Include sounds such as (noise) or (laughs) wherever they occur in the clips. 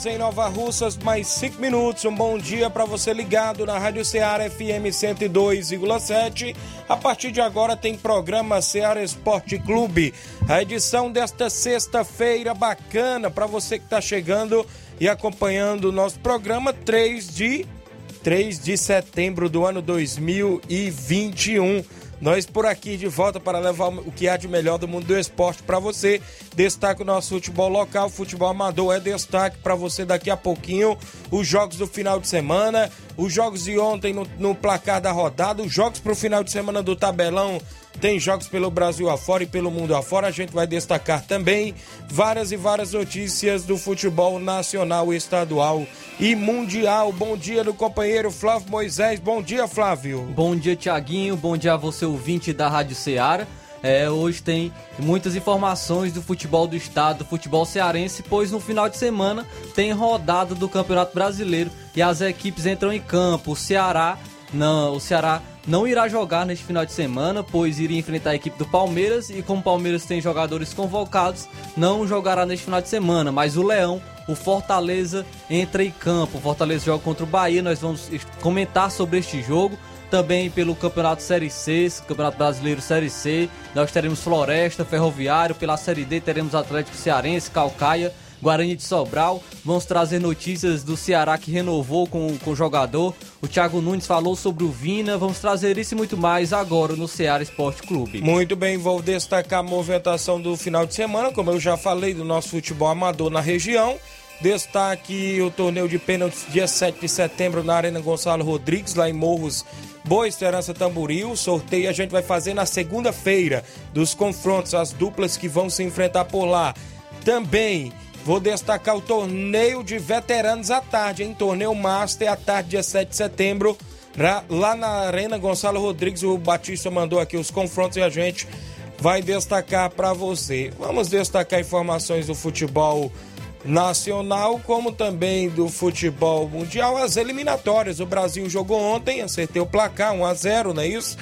Horas em Nova Russas, mais 5 minutos. Um bom dia para você ligado na Rádio Ceará FM 102,7. A partir de agora tem programa Ceará Esporte Clube. A edição desta sexta-feira bacana para você que está chegando e acompanhando o nosso programa 3 de 3 de setembro do ano 2021. Nós por aqui de volta para levar o que há de melhor do mundo do esporte para você. Destaque o nosso futebol local, futebol amador é destaque para você daqui a pouquinho. Os jogos do final de semana, os jogos de ontem no, no placar da rodada, os jogos para o final de semana do tabelão tem jogos pelo Brasil afora e pelo mundo afora. A gente vai destacar também várias e várias notícias do futebol nacional, estadual e mundial. Bom dia do companheiro Flávio Moisés. Bom dia, Flávio. Bom dia, Tiaguinho. Bom dia a você, ouvinte da Rádio Ceará. É, hoje tem muitas informações do futebol do estado, do futebol cearense, pois no final de semana tem rodada do Campeonato Brasileiro e as equipes entram em campo. O Ceará, não, o Ceará não irá jogar neste final de semana, pois iria enfrentar a equipe do Palmeiras e como o Palmeiras tem jogadores convocados, não jogará neste final de semana, mas o Leão, o Fortaleza entra em campo. O Fortaleza joga contra o Bahia, nós vamos comentar sobre este jogo. Também pelo Campeonato Série C, Campeonato Brasileiro Série C, nós teremos Floresta, Ferroviário, pela Série D teremos Atlético Cearense, Calcaia, Guarani de Sobral. Vamos trazer notícias do Ceará que renovou com, com o jogador. O Thiago Nunes falou sobre o Vina. Vamos trazer isso e muito mais agora no Ceará Esporte Clube. Muito bem, vou destacar a movimentação do final de semana, como eu já falei, do nosso futebol amador na região. Destaque o torneio de pênaltis dia 7 de setembro na Arena Gonçalo Rodrigues, lá em Morros Boa Esperança Tamboril. Sorteio a gente vai fazer na segunda-feira dos confrontos, as duplas que vão se enfrentar por lá. Também Vou destacar o torneio de veteranos à tarde, em torneio Master à tarde, dia 7 de setembro, lá na Arena Gonçalo Rodrigues. O Batista mandou aqui os confrontos e a gente vai destacar para você. Vamos destacar informações do futebol nacional, como também do futebol mundial, as eliminatórias. O Brasil jogou ontem, acertei o placar 1 a 0, não é isso?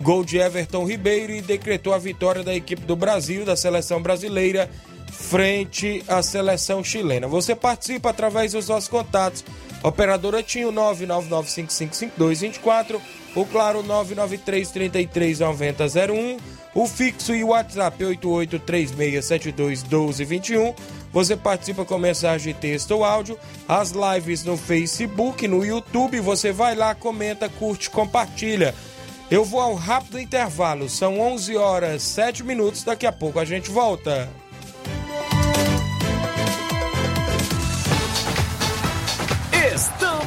Gol de Everton Ribeiro e decretou a vitória da equipe do Brasil, da seleção brasileira frente à seleção chilena. Você participa através dos nossos contatos. Operadora Tinho 999555224, o Claro 993339001, o fixo e o WhatsApp 8836721221. Você participa com mensagem texto ou áudio, as lives no Facebook, no YouTube, você vai lá, comenta, curte, compartilha. Eu vou ao rápido intervalo, são 11 horas 7 minutos, daqui a pouco a gente volta.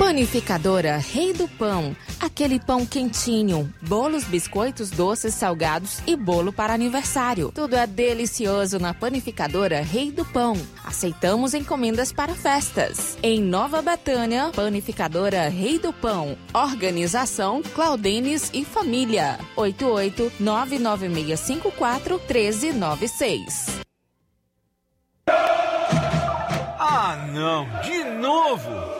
Panificadora Rei do Pão. Aquele pão quentinho, bolos, biscoitos, doces, salgados e bolo para aniversário. Tudo é delicioso na Panificadora Rei do Pão. Aceitamos encomendas para festas. Em Nova Betânia, Panificadora Rei do Pão. Organização Claudenes e Família. 88 99654 1396. Ah, não! De novo!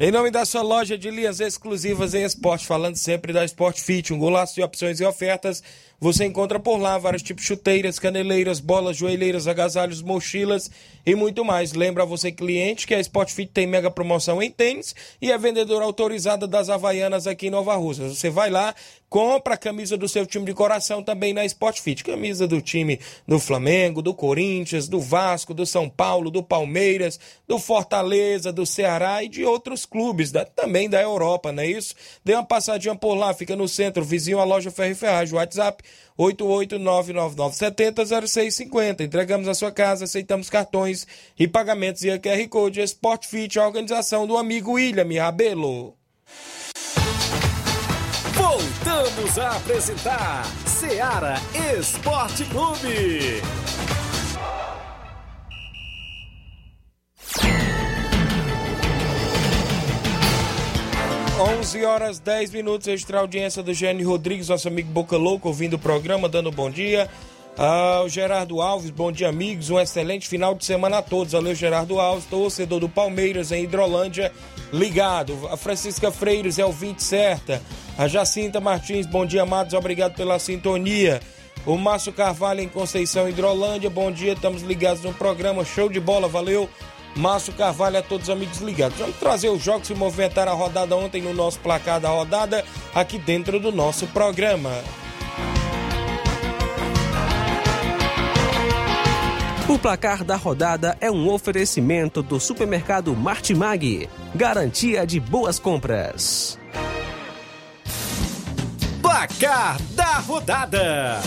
Em nome da sua loja de linhas exclusivas em esporte, falando sempre da Sport Fit, um golaço de opções e ofertas. Você encontra por lá vários tipos de chuteiras, caneleiras, bolas, joelheiras, agasalhos, mochilas e muito mais. Lembra você, cliente, que a Sport Fit tem mega promoção em tênis e é vendedora autorizada das Havaianas aqui em Nova Rússia. Você vai lá, compra a camisa do seu time de coração também na Sport Fit. Camisa do time do Flamengo, do Corinthians, do Vasco, do São Paulo, do Palmeiras, do Fortaleza, do Ceará e de outros clubes, da, também da Europa, não é isso? Dê uma passadinha por lá, fica no centro, vizinho à loja Ferro e Ferragem. WhatsApp 88999700650. Entregamos a sua casa, aceitamos cartões e pagamentos e a QR Code Sport Fit, a organização do amigo William Rabelo. Voltamos a apresentar Seara Esporte Clube. 11 horas 10 minutos, extra audiência do Gênio Rodrigues, nosso amigo Boca Louco, ouvindo o programa, dando bom dia. Ah, o Gerardo Alves, bom dia, amigos. Um excelente final de semana a todos. Valeu, Gerardo Alves, torcedor do Palmeiras em Hidrolândia, ligado. A Francisca Freires é o 20 certa. A Jacinta Martins, bom dia, amados. Obrigado pela sintonia. O Márcio Carvalho em Conceição, Hidrolândia, bom dia. Estamos ligados no programa. Show de bola, valeu. Márcio Carvalho a todos os amigos ligados. Vamos trazer os jogos que movimentaram a rodada ontem no nosso placar da rodada, aqui dentro do nosso programa. O placar da rodada é um oferecimento do supermercado Martimag. Garantia de boas compras. Placar da rodada: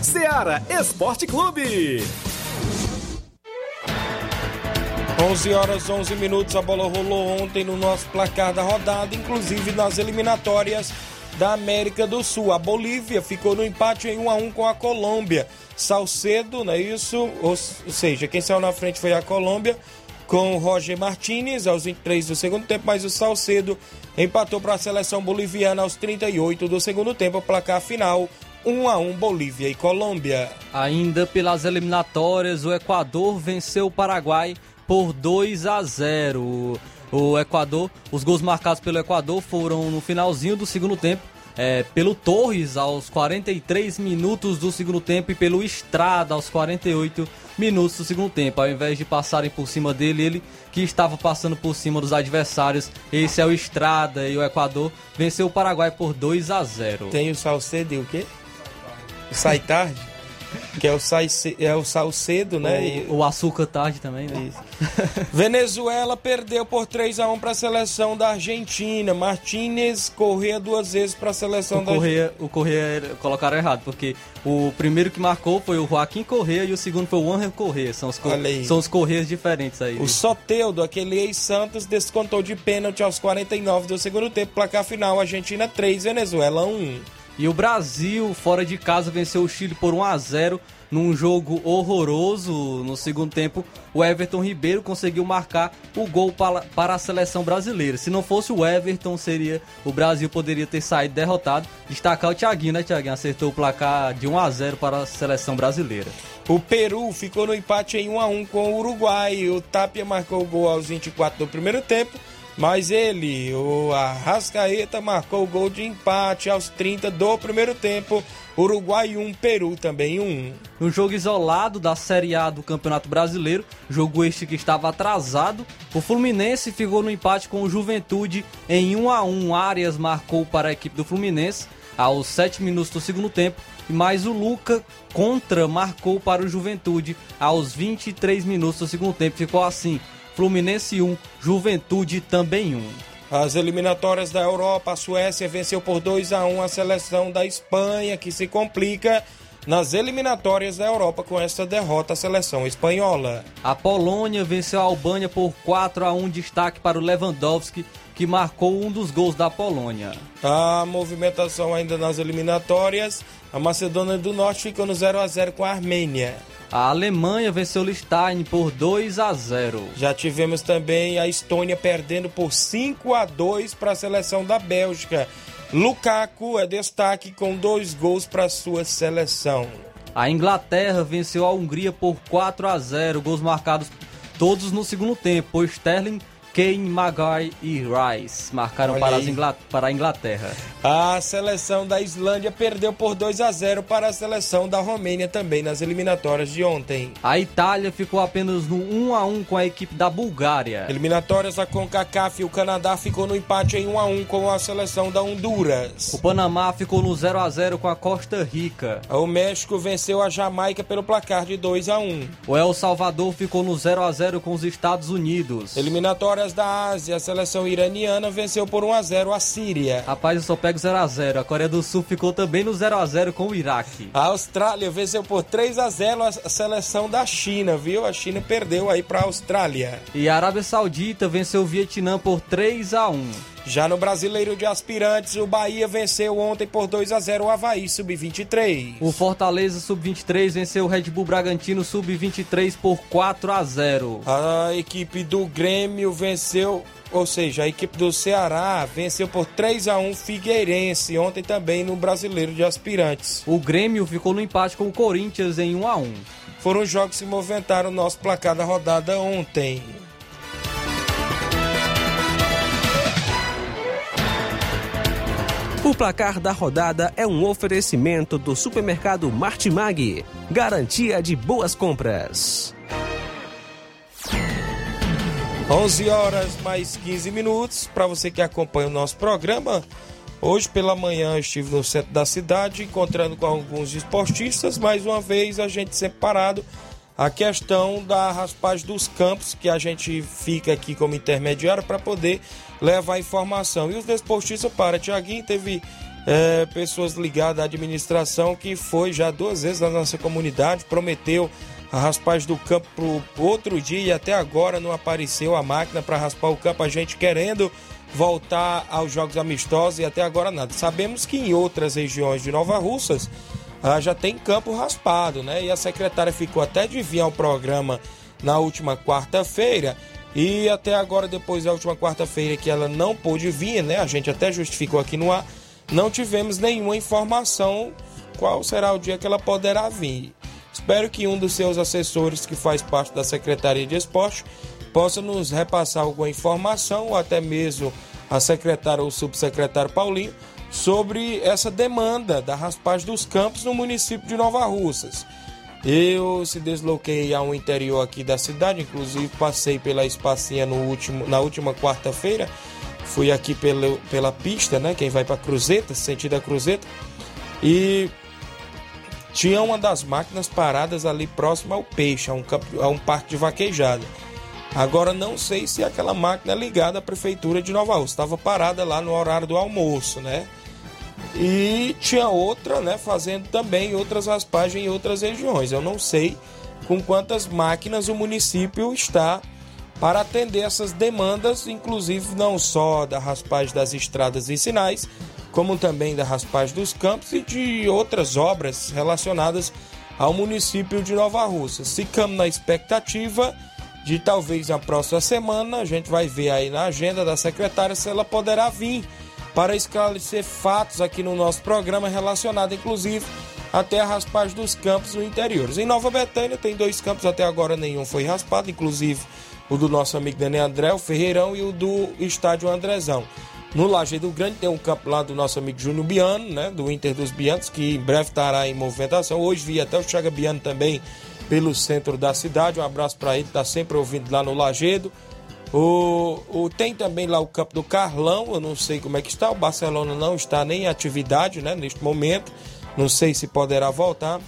Seara Esporte Clube. 11 horas 11 minutos, a bola rolou ontem no nosso placar da rodada, inclusive nas eliminatórias da América do Sul. A Bolívia ficou no empate em 1 a 1 com a Colômbia. Salcedo, não é isso? Ou, seja, quem saiu na frente foi a Colômbia com o Roger Martinez aos 23 do segundo tempo, mas o Salcedo empatou para a seleção boliviana aos 38 do segundo tempo, placar final 1 a 1 Bolívia e Colômbia. Ainda pelas eliminatórias, o Equador venceu o Paraguai por 2 a 0. O Equador, os gols marcados pelo Equador foram no finalzinho do segundo tempo, é, pelo Torres aos 43 minutos do segundo tempo e pelo Estrada aos 48 minutos do segundo tempo. Ao invés de passarem por cima dele, ele que estava passando por cima dos adversários. Esse é o Estrada e o Equador venceu o Paraguai por 2 a 0. Tem o Salcedo e o quê? Sai tarde? Que é o, sai, é o Salcedo, né? O, o açúcar tarde também, né? (laughs) Venezuela perdeu por 3 a 1 para a seleção da Argentina. Martinez corria duas vezes para a seleção o da Correia, O Correia colocaram errado, porque o primeiro que marcou foi o Joaquim Correia e o segundo foi o Angel Correia. São os, são os Correias diferentes aí. O Soteudo, aquele ex-Santos, descontou de pênalti aos 49 do segundo tempo. Placar final: Argentina 3, Venezuela 1. E o Brasil, fora de casa, venceu o Chile por 1 a 0 num jogo horroroso. No segundo tempo, o Everton Ribeiro conseguiu marcar o gol para, a seleção brasileira. Se não fosse o Everton, seria o Brasil poderia ter saído derrotado. Destacar o Thiaguinho, né, Thiaguinho? Acertou o placar de 1 a 0 para a seleção brasileira. O Peru ficou no empate em 1 a 1 com o Uruguai. O Tapia marcou o gol aos 24 do primeiro tempo. Mas ele, o Arrascaeta, marcou o gol de empate aos 30 do primeiro tempo. Uruguai 1, Peru também 1. No jogo isolado da Série A do Campeonato Brasileiro, jogo este que estava atrasado, o Fluminense ficou no empate com o Juventude em 1 a 1. Arias marcou para a equipe do Fluminense aos 7 minutos do segundo tempo, mas o Luca contra marcou para o Juventude aos 23 minutos do segundo tempo. Ficou assim: Fluminense 1, Juventude também 1. As eliminatórias da Europa, a Suécia venceu por 2 a 1 a seleção da Espanha, que se complica nas eliminatórias da Europa com esta derrota à seleção espanhola. A Polônia venceu a Albânia por 4 a 1, destaque para o Lewandowski, que marcou um dos gols da Polônia. A movimentação ainda nas eliminatórias, a Macedônia do Norte ficou no 0 a 0 com a Armênia. A Alemanha venceu o Liechtenstein por 2 a 0. Já tivemos também a Estônia perdendo por 5 a 2 para a seleção da Bélgica. Lukaku é destaque com dois gols para sua seleção. A Inglaterra venceu a Hungria por 4 a 0, gols marcados todos no segundo tempo, por Sterling Kane, Maguire e Rice marcaram para, Ingl... para, a Inglaterra. A seleção da Islândia perdeu por 2 a 0 para a seleção da Romênia também nas eliminatórias de ontem. A Itália ficou apenas no 1 a 1 com a equipe da Bulgária. Eliminatórias da CONCACAF, o Canadá ficou no empate em 1 a 1 com a seleção da Honduras. O Panamá ficou no 0 a 0 com a Costa Rica. O México venceu a Jamaica pelo placar de 2 a 1. O El Salvador ficou no 0 a 0 com os Estados Unidos. Eliminatórias da Ásia, a seleção iraniana venceu por 1 a 0 a Síria. Rapaz, eu só pego 0 a 0. A Coreia do Sul ficou também no 0 a 0 com o Iraque. A Austrália venceu por 3 a 0 a seleção da China, viu? A China perdeu aí para a Austrália. E a Arábia Saudita venceu o Vietnã por 3 a 1. Já no Brasileiro de Aspirantes, o Bahia venceu ontem por 2 a 0 o Havaí Sub-23. O Fortaleza Sub-23 venceu o Red Bull Bragantino Sub-23 por 4 a 0. A equipe do Grêmio venceu ou seja, a equipe do Ceará venceu por 3 a 1 Figueirense ontem também no Brasileiro de Aspirantes. O Grêmio ficou no empate com o Corinthians em 1 a 1. Foram os jogos que se movimentaram no nosso placar da rodada ontem. O placar da rodada é um oferecimento do supermercado Martimag, garantia de boas compras. 11 horas mais 15 minutos. Para você que acompanha o nosso programa, hoje pela manhã estive no centro da cidade encontrando com alguns esportistas. Mais uma vez, a gente separado a questão da raspagem dos campos, que a gente fica aqui como intermediário para poder levar informação. E os desportistas para. Tiaguinho teve é, pessoas ligadas à administração que foi já duas vezes na nossa comunidade, prometeu a raspagem do campo pro outro dia e até agora não apareceu a máquina para raspar o campo. A gente querendo voltar aos jogos amistosos e até agora nada. Sabemos que em outras regiões de Nova Russas ah, já tem campo raspado, né? E a secretária ficou até de vir ao programa na última quarta-feira e até agora, depois da última quarta-feira que ela não pôde vir, né? A gente até justificou aqui no ar, não tivemos nenhuma informação qual será o dia que ela poderá vir. Espero que um dos seus assessores, que faz parte da Secretaria de Esporte, possa nos repassar alguma informação, ou até mesmo a secretária ou subsecretário Paulinho, sobre essa demanda da raspagem dos campos no município de Nova Russas. Eu se desloquei ao interior aqui da cidade, inclusive passei pela espacinha no último, na última quarta-feira. Fui aqui pelo, pela pista, né? Quem vai para Cruzeta, sentido Cruzeta. E tinha uma das máquinas paradas ali próximo ao peixe, a um, a um parque de vaquejada. Agora não sei se aquela máquina é ligada à prefeitura de Nova Rússia. Estava parada lá no horário do almoço, né? E tinha outra, né, fazendo também outras raspagens em outras regiões. Eu não sei com quantas máquinas o município está para atender essas demandas, inclusive não só da raspagem das estradas e sinais, como também da raspagem dos campos e de outras obras relacionadas ao município de Nova Rússia. Ficamos na expectativa de talvez na próxima semana, a gente vai ver aí na agenda da secretária se ela poderá vir para esclarecer fatos aqui no nosso programa relacionado, inclusive, até a raspagem dos campos no interior. Em Nova Betânia tem dois campos, até agora nenhum foi raspado, inclusive o do nosso amigo Daniel André, o Ferreirão, e o do estádio Andrezão. No Lajeado Grande tem um campo lá do nosso amigo Júnior Biano, né, do Inter dos Bianos, que em breve estará em movimentação. Hoje vi até o Chaga Biano também pelo centro da cidade. Um abraço para ele, está sempre ouvindo lá no Lajeado. O, o, tem também lá o campo do Carlão, eu não sei como é que está. O Barcelona não está nem em atividade né, neste momento. Não sei se poderá voltar.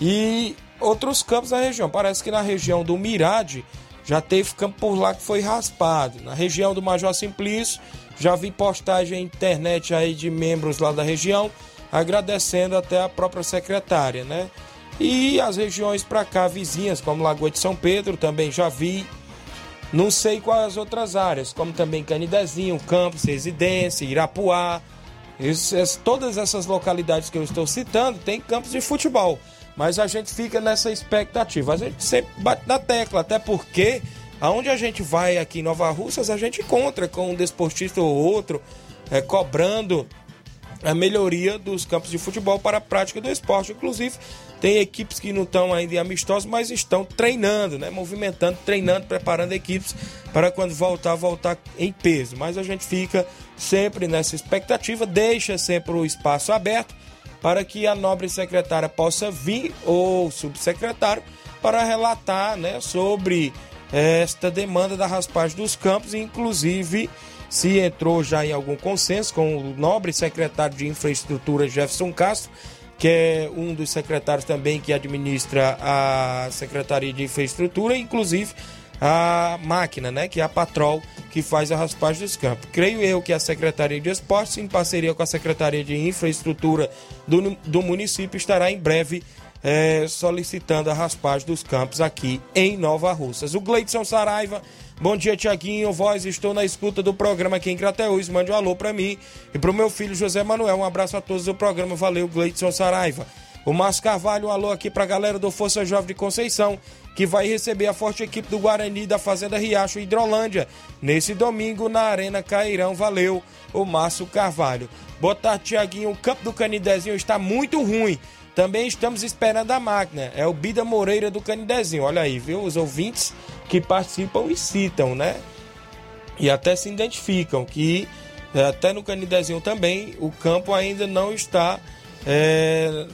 E outros campos da região. Parece que na região do Mirade já teve campo por lá que foi raspado. Na região do Major Simplício, já vi postagem na internet aí de membros lá da região, agradecendo até a própria secretária, né? E as regiões para cá vizinhas, como Lagoa de São Pedro, também já vi não sei quais outras áreas, como também Canidezinho, Campos, Residência, Irapuá. Todas essas localidades que eu estou citando tem campos de futebol. Mas a gente fica nessa expectativa. A gente sempre bate na tecla, até porque aonde a gente vai aqui em Nova Russas, a gente encontra com um desportista ou outro é, cobrando a melhoria dos campos de futebol para a prática do esporte. Inclusive, tem equipes que não estão ainda amistosos, mas estão treinando, né? Movimentando, treinando, preparando equipes para quando voltar, voltar em peso. Mas a gente fica sempre nessa expectativa, deixa sempre o espaço aberto para que a nobre secretária possa vir, ou subsecretário, para relatar né, sobre esta demanda da raspagem dos campos, inclusive se entrou já em algum consenso com o nobre secretário de Infraestrutura Jefferson Castro, que é um dos secretários também que administra a Secretaria de Infraestrutura, inclusive a máquina, né, que é a Patrol, que faz a raspagem dos campos. Creio eu que a Secretaria de Esportes, em parceria com a Secretaria de Infraestrutura do, do município, estará em breve é, solicitando a raspagem dos campos aqui em Nova Russas. O Gleidson Saraiva Bom dia, Tiaguinho. Voz, estou na escuta do programa aqui em Crateús. Mande um alô para mim e para o meu filho José Manuel. Um abraço a todos do programa. Valeu, Gleidson Saraiva. O Márcio Carvalho, um alô aqui para a galera do Força Jovem de Conceição, que vai receber a forte equipe do Guarani da Fazenda Riacho Hidrolândia nesse domingo na Arena Cairão. Valeu, o Márcio Carvalho. Boa tarde, Tiaguinho. O campo do Canidezinho está muito ruim. Também estamos esperando a máquina. É o Bida Moreira do Canidezinho. Olha aí, viu? Os ouvintes que participam e citam, né? E até se identificam que é, até no Canidezinho também o campo ainda não está é,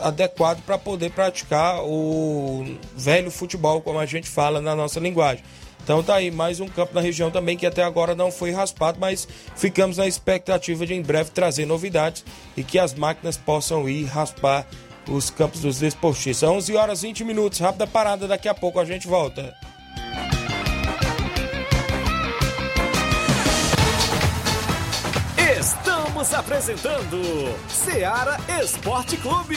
adequado para poder praticar o velho futebol, como a gente fala na nossa linguagem. Então tá aí mais um campo na região também que até agora não foi raspado, mas ficamos na expectativa de em breve trazer novidades e que as máquinas possam ir raspar os campos dos desportistas. 11 horas 20 minutos, rápida parada, daqui a pouco a gente volta. Estamos apresentando Seara Esporte Clube.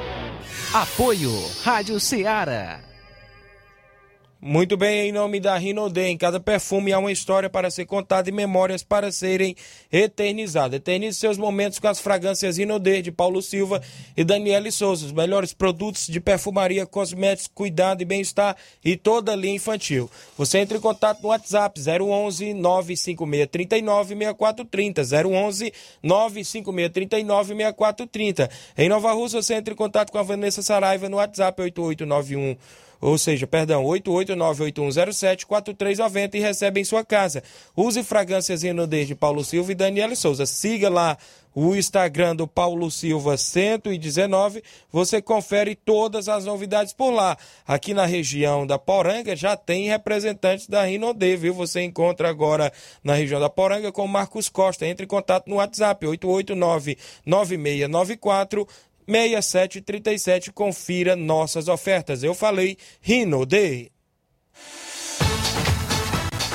Apoio Rádio Ceará. Muito bem, em nome da Rinodê, em cada perfume há uma história para ser contada e memórias para serem eternizadas. Eternize seus momentos com as fragrâncias Rinodê de Paulo Silva e Daniele Souza, os melhores produtos de perfumaria, cosméticos, cuidado e bem-estar e toda a linha infantil. Você entra em contato no WhatsApp 011 956 39 6430, 011 956 39 6430. Em Nova Rússia, você entra em contato com a Vanessa Saraiva no WhatsApp 8891 ou seja, perdão, 889-8107-4390 e recebe em sua casa. Use fragrâncias Renaudet de Paulo Silva e Daniela Souza. Siga lá o Instagram do Paulo Silva 119, você confere todas as novidades por lá. Aqui na região da Poranga já tem representantes da Rinode, viu? Você encontra agora na região da Poranga com Marcos Costa. Entre em contato no WhatsApp 889 9694 6737. Confira nossas ofertas. Eu falei Rinode.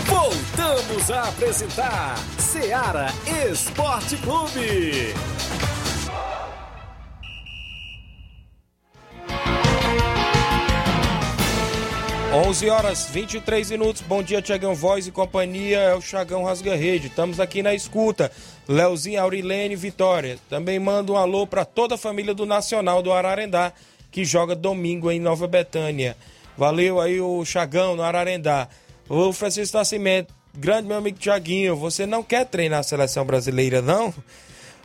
Voltamos a apresentar Seara Esporte Clube. 11 horas 23 minutos. Bom dia, Tiagão Voz e companhia. É o Chagão Rasga Rede. Estamos aqui na escuta. Leozinho, Aurilene Vitória. Também mando um alô para toda a família do Nacional do Ararendá, que joga domingo em Nova Betânia. Valeu aí o Chagão no Ararendá. O Francisco Nascimento grande meu amigo Tiaguinho, você não quer treinar a seleção brasileira, não?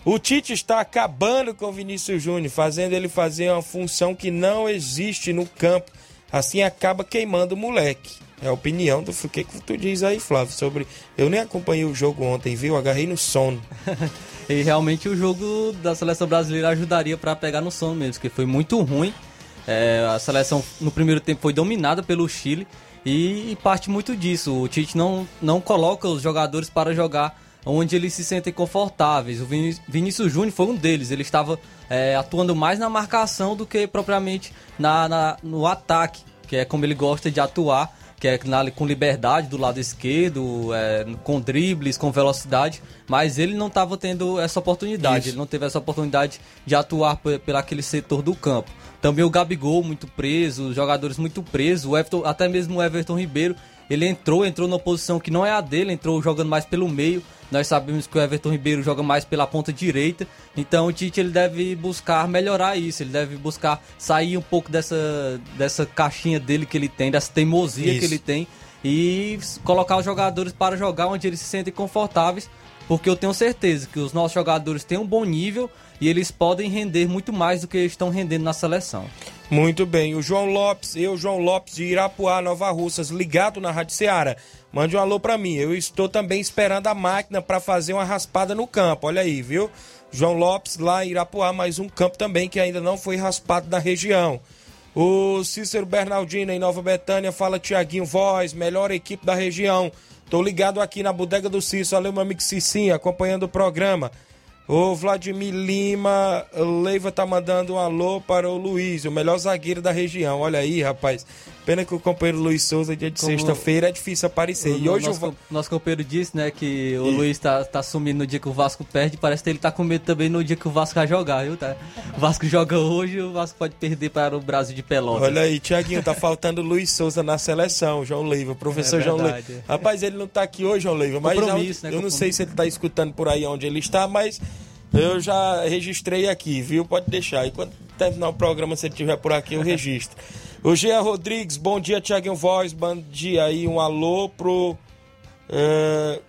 O Tite está acabando com o Vinícius Júnior, fazendo ele fazer uma função que não existe no campo. Assim acaba queimando o moleque. É a opinião do. Que, que tu diz aí, Flávio? Sobre. Eu nem acompanhei o jogo ontem, viu? Agarrei no sono. (laughs) e realmente o jogo da seleção brasileira ajudaria para pegar no sono mesmo, que foi muito ruim. É, a seleção no primeiro tempo foi dominada pelo Chile e, e parte muito disso. O Tite não, não coloca os jogadores para jogar onde eles se sentem confortáveis. O Vinícius Júnior foi um deles. Ele estava é, atuando mais na marcação do que propriamente na, na, no ataque, que é como ele gosta de atuar, que é com liberdade do lado esquerdo, é, com dribles, com velocidade. Mas ele não estava tendo essa oportunidade. Isso. Ele não teve essa oportunidade de atuar pelo aquele setor do campo. Também o Gabigol muito preso, os jogadores muito presos, o Everton, até mesmo o Everton Ribeiro, ele entrou, entrou numa posição que não é a dele, entrou jogando mais pelo meio. Nós sabemos que o Everton Ribeiro joga mais pela ponta direita, então o Tite ele deve buscar melhorar isso, ele deve buscar sair um pouco dessa, dessa caixinha dele que ele tem, dessa teimosia isso. que ele tem e colocar os jogadores para jogar onde eles se sentem confortáveis, porque eu tenho certeza que os nossos jogadores têm um bom nível e eles podem render muito mais do que estão rendendo na seleção. Muito bem, o João Lopes, eu, João Lopes de Irapuá, Nova Russas, ligado na Rádio Ceará. Mande um alô para mim. Eu estou também esperando a máquina para fazer uma raspada no campo. Olha aí, viu? João Lopes lá em Irapuá, mais um campo também que ainda não foi raspado na região. O Cícero Bernardino em Nova Betânia fala Tiaguinho Voz, melhor equipe da região. Tô ligado aqui na bodega do Cícero. Valeu, meu amigo Cicinho, acompanhando o programa. O Vladimir Lima Leiva tá mandando um alô para o Luiz, o melhor zagueiro da região. Olha aí, rapaz. Pena que o companheiro Luiz Souza, dia de sexta-feira, é difícil aparecer. O, e hoje nosso, o nosso companheiro disse, né, que o e... Luiz tá, tá sumindo no dia que o Vasco perde. Parece que ele tá com medo também no dia que o Vasco vai jogar, viu? Tá? O Vasco joga hoje o Vasco pode perder para o Brasil de Pelotas. Olha aí, Tiaguinho, tá faltando o Luiz Souza na seleção, João Leiva, professor é João Leiva. Rapaz, ele não tá aqui hoje, João Leiva, mas eu, né, eu não sei se ele tá escutando por aí onde ele está, mas eu já registrei aqui, viu? Pode deixar. E quando terminar o programa, se ele estiver por aqui, eu registro. O Jean Rodrigues, bom dia, Tiaguinho Voz. Bom dia aí, um alô pro. Uh,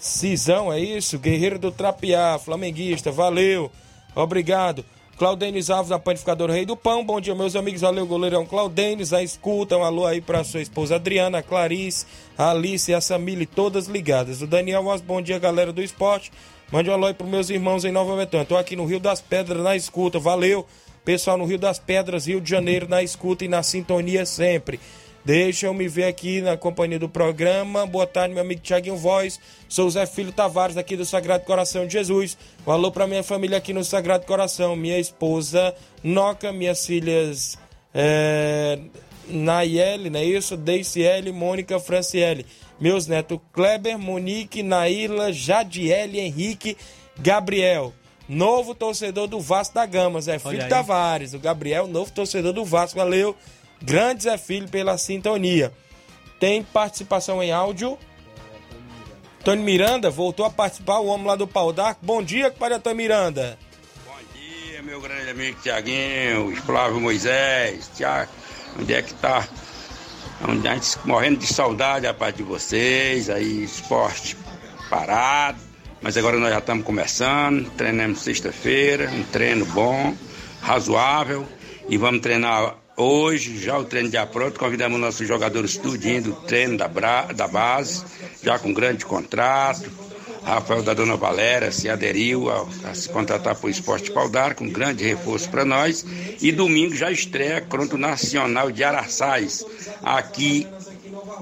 Cisão, é isso? Guerreiro do Trapiá, flamenguista, valeu, obrigado. Claudênis Alves, da Panificadora Rei do Pão, bom dia, meus amigos, valeu, goleirão Claudênis, a escuta, um alô aí pra sua esposa Adriana, a Clarice, a Alice e a Samile, todas ligadas. O Daniel Voz, bom dia, galera do esporte. Mande um alô aí pros meus irmãos em Nova Betânia. Tô aqui no Rio das Pedras na escuta. Valeu, pessoal no Rio das Pedras, Rio de Janeiro, na escuta e na sintonia sempre. Deixa eu me ver aqui na companhia do programa. Boa tarde, meu amigo Tiaguinho Voz. Sou Zé Filho Tavares, aqui do Sagrado Coração de Jesus. Um alô pra minha família aqui no Sagrado Coração. Minha esposa Noca, minhas filhas é, Nayeli, não é isso? Deiciele, Mônica, Franciele meus netos Kleber, Monique, Naila, Jadiele, Henrique, Gabriel. Novo torcedor do Vasco da Gama, Zé Filho Tavares. O Gabriel, novo torcedor do Vasco. Valeu. Grande Zé Filho pela sintonia. Tem participação em áudio. Tony Miranda voltou a participar, o homem lá do Pau d'Arco. Bom dia, compadre Antônio Miranda. Bom dia, meu grande amigo Tiaguinho, Flávio Moisés. Tiago, onde é que tá a gente morrendo de saudade, rapaz, de vocês, aí esporte parado. Mas agora nós já estamos começando, treinamos sexta-feira, um treino bom, razoável. E vamos treinar hoje, já o treino de pronto. Convidamos nossos jogadores tudinho do treino da, da base, já com grande contrato Rafael da Dona Valéria se aderiu a, a se contratar para o Esporte Paudar, com grande reforço para nós. E domingo já estreia Cronto Nacional de Araçais, aqui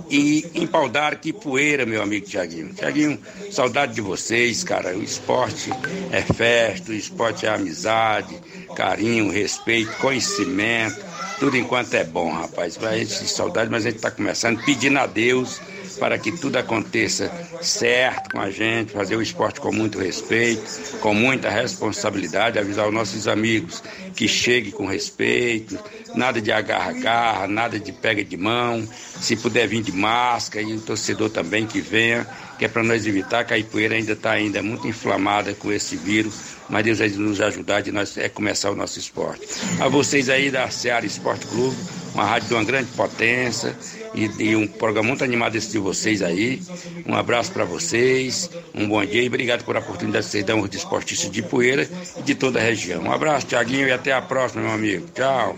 e em Paudar, que poeira, meu amigo Tiaguinho. Tiaguinho, saudade de vocês, cara. O esporte é festa, o esporte é amizade, carinho, respeito, conhecimento, tudo enquanto é bom, rapaz. A gente saudade, mas a gente está começando pedindo a Deus para que tudo aconteça certo com a gente, fazer o esporte com muito respeito, com muita responsabilidade, avisar os nossos amigos que chegue com respeito, nada de agarra-agarra, nada de pega de mão, se puder vir de máscara e o torcedor também que venha, que é para nós evitar que a Ipueira ainda está ainda muito inflamada com esse vírus, mas Deus vai nos ajudar de nós é começar o nosso esporte. A vocês aí da Seara Esporte Clube, uma rádio de uma grande potência e, um programa muito animado esse de vocês aí. Um abraço para vocês, um bom dia e obrigado por a oportunidade que vocês dão de esportistas de Poeira e de toda a região. Um abraço, Tiaguinho, e até a próxima, meu amigo. Tchau.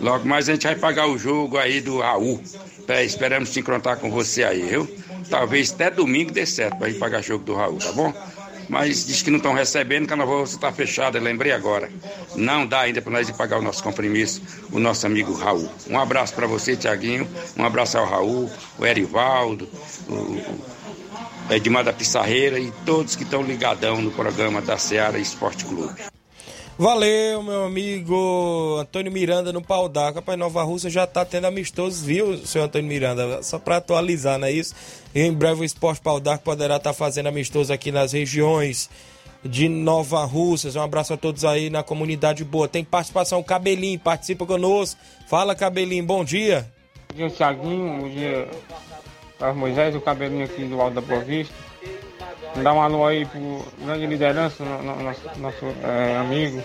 Logo mais a gente vai pagar o jogo aí do Raul. Esperamos se encontrar com você aí, viu? Talvez até domingo dê certo pra gente pagar jogo do Raul, tá bom? Mas diz que não estão recebendo, que a Nova Rússia está fechada, lembrei agora. Não dá ainda para nós ir pagar o nosso compromisso, o nosso amigo Raul. Um abraço para você, Tiaguinho. Um abraço ao Raul, o Erivaldo, o Edmar da Pissarreira e todos que estão ligadão no programa da Seara Esporte Clube. Valeu, meu amigo Antônio Miranda no pau d'água. Rapaz, Nova Rússia já tá tendo amistosos, viu, senhor Antônio Miranda? Só para atualizar, não é isso? E em breve o Esporte Pau d'Arco poderá estar tá fazendo amistoso aqui nas regiões de Nova Rússia. Um abraço a todos aí na comunidade boa. Tem participação, Cabelinho, participa conosco. Fala, Cabelinho, bom dia. Bom dia, Thiaguinho. Bom dia, Moisés, o Cabelinho aqui do Alto da Boa Vista. Dar um alô aí pro grande liderança, no, no, nosso, nosso é, amigo,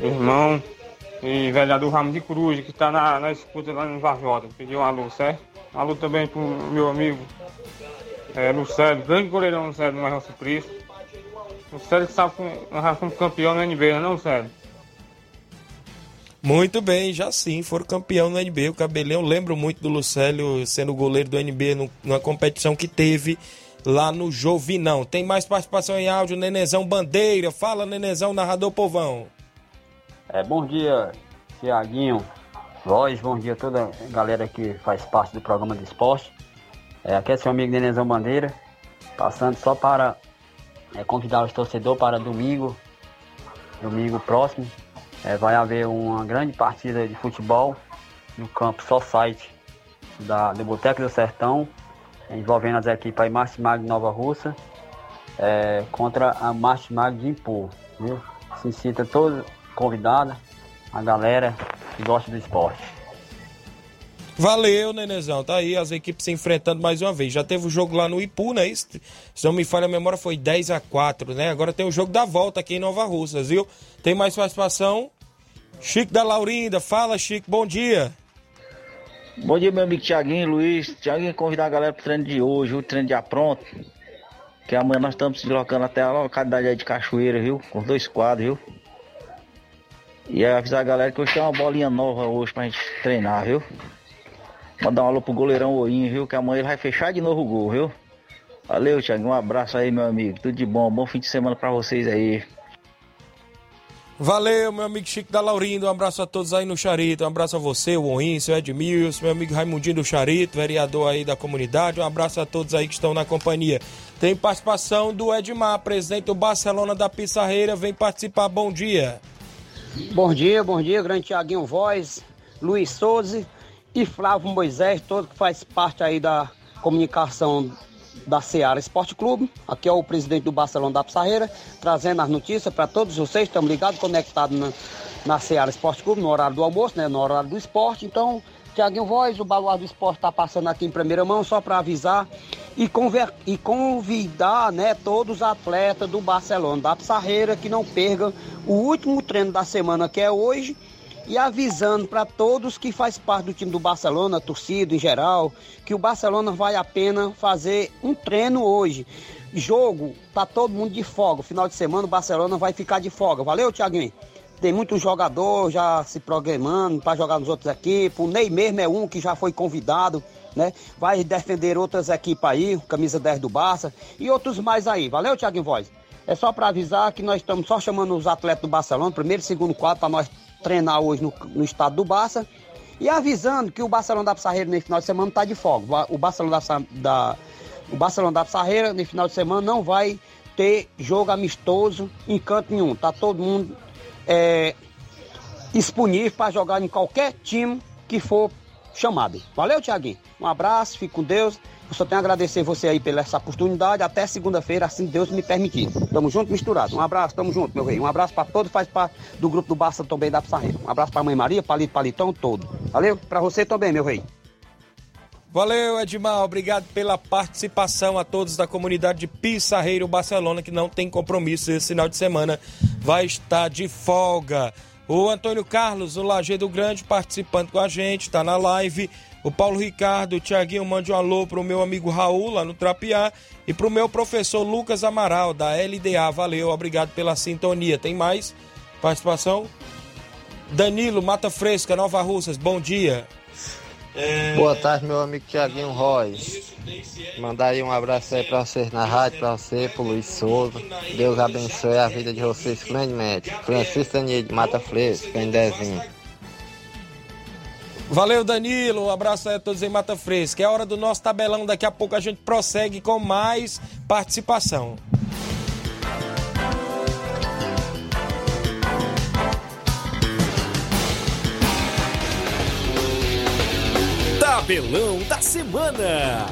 irmão e vereador Ramos de Cruz, que está na, na escuta lá no Varjota. Pediu um alô, certo? Um alô também pro meu amigo é, Lucélio, grande goleirão Lucélio do Marrom Suplício. Lucélio que sabe que nós fomos campeão no NB, não é não, Lucélio? Muito bem, já sim, foram campeão no NB. O Cabelão, lembro muito do Lucélio sendo goleiro do NB numa competição que teve lá no Jovinão. Tem mais participação em áudio, Nenezão Bandeira. Fala, Nenezão, narrador povão. É, bom dia, Tiaguinho, Voz, bom dia a toda a galera que faz parte do programa de esporte. É, aqui é seu amigo Nenezão Bandeira, passando só para é, convidar os torcedores para domingo, domingo próximo. É, vai haver uma grande partida de futebol no campo Society da, do Boteco do Sertão, envolvendo as equipes aí Martimag de Nova Russa é, contra a Martimag de Impor, viu? Se cita todo convidado, a galera que gosta do esporte. Valeu, Nenezão. Tá aí as equipes se enfrentando mais uma vez. Já teve o jogo lá no Ipu, né? Se não me falha a memória, foi 10 a 4 né? Agora tem o jogo da volta aqui em Nova Russas, viu? Tem mais participação? Chico da Laurinda. Fala, Chico. Bom dia. Bom dia, meu amigo Tiaguinho, Luiz. Tiaguinho, convidar a galera pro treino de hoje, o treino já pronto. Que amanhã nós estamos se deslocando até a localidade de Cachoeira, viu? Com os dois quadros, viu? E avisar a galera que hoje tem uma bolinha nova hoje pra gente treinar, viu? Mandar um alô pro goleirão Oinho, viu? Que amanhã ele vai fechar de novo o gol, viu? Valeu, Tiaguinho. Um abraço aí, meu amigo. Tudo de bom. Bom fim de semana pra vocês aí. Valeu, meu amigo Chico da Laurindo. Um abraço a todos aí no Charito. Um abraço a você, o Oin, seu Edmilson, meu amigo Raimundinho do Charito, vereador aí da comunidade. Um abraço a todos aí que estão na companhia. Tem participação do Edmar, presidente do Barcelona da Pissarreira. Vem participar. Bom dia. Bom dia, bom dia, grande Tiaguinho Voz, Luiz Souza e Flávio Moisés, todo que faz parte aí da comunicação da Seara Esporte Clube. Aqui é o presidente do Barcelona da Pissarreira, trazendo as notícias para todos vocês. Estamos ligados, conectados na, na Seara Esporte Clube, no horário do almoço, né? No horário do esporte. Então, Tiaguinho Voz, o Baluar do Esporte está passando aqui em primeira mão, só para avisar e, conver, e convidar né, todos os atletas do Barcelona, da Pissarreira, que não percam o último treino da semana, que é hoje e avisando para todos que faz parte do time do Barcelona, torcida em geral, que o Barcelona vai apenas fazer um treino hoje. Jogo, tá todo mundo de folga. Final de semana o Barcelona vai ficar de folga. Valeu, Thiaguinho? Tem muito jogador já se programando para jogar nos outros equipes. O Ney mesmo é um que já foi convidado, né? Vai defender outras equipes aí, camisa 10 do Barça e outros mais aí. Valeu, Thiaguinho Voz? É só para avisar que nós estamos só chamando os atletas do Barcelona, primeiro e segundo quadro, para nós treinar hoje no, no estado do Barça. E avisando que o Barcelona da Pissarreira nesse final de semana está de folga. O Barcelona da, da, o Barcelona da Pissarreira nesse final de semana não vai ter jogo amistoso em canto nenhum. Tá todo mundo é, disponível para jogar em qualquer time que for chamado. Valeu, Tiaguinho. Um abraço, fique com Deus. Só tenho a agradecer você aí pela essa oportunidade. Até segunda-feira, assim Deus me permitir. Tamo junto, misturado. Um abraço, tamo junto, meu rei. Um abraço para todos, faz parte do grupo do Barça também da Pissarreira. Um abraço pra Mãe Maria, Palito, Palitão, todo. Valeu? Pra você também, meu rei. Valeu, Edmar. Obrigado pela participação a todos da comunidade de Pissarreiro Barcelona, que não tem compromisso esse final de semana. Vai estar de folga. O Antônio Carlos, o Lajeado Grande, participando com a gente, tá na live. O Paulo Ricardo, o Tiaguinho, mande um alô pro meu amigo Raul, lá no Trapiá. E pro meu professor Lucas Amaral, da LDA. Valeu, obrigado pela sintonia. Tem mais participação? Danilo, Mata Fresca, Nova Russas, bom dia. Boa tarde, meu amigo Tiaguinho Royce. Mandar aí um abraço aí pra vocês na rádio, pra você, pro Luiz Souza. Deus abençoe a vida de vocês grandemente. Francisco Daniel Mata Fresca, em Dezinho. Valeu, Danilo. Um abraço aí a todos em Mata Fresca. É hora do nosso tabelão. Daqui a pouco a gente prossegue com mais participação. Tabelão da Semana.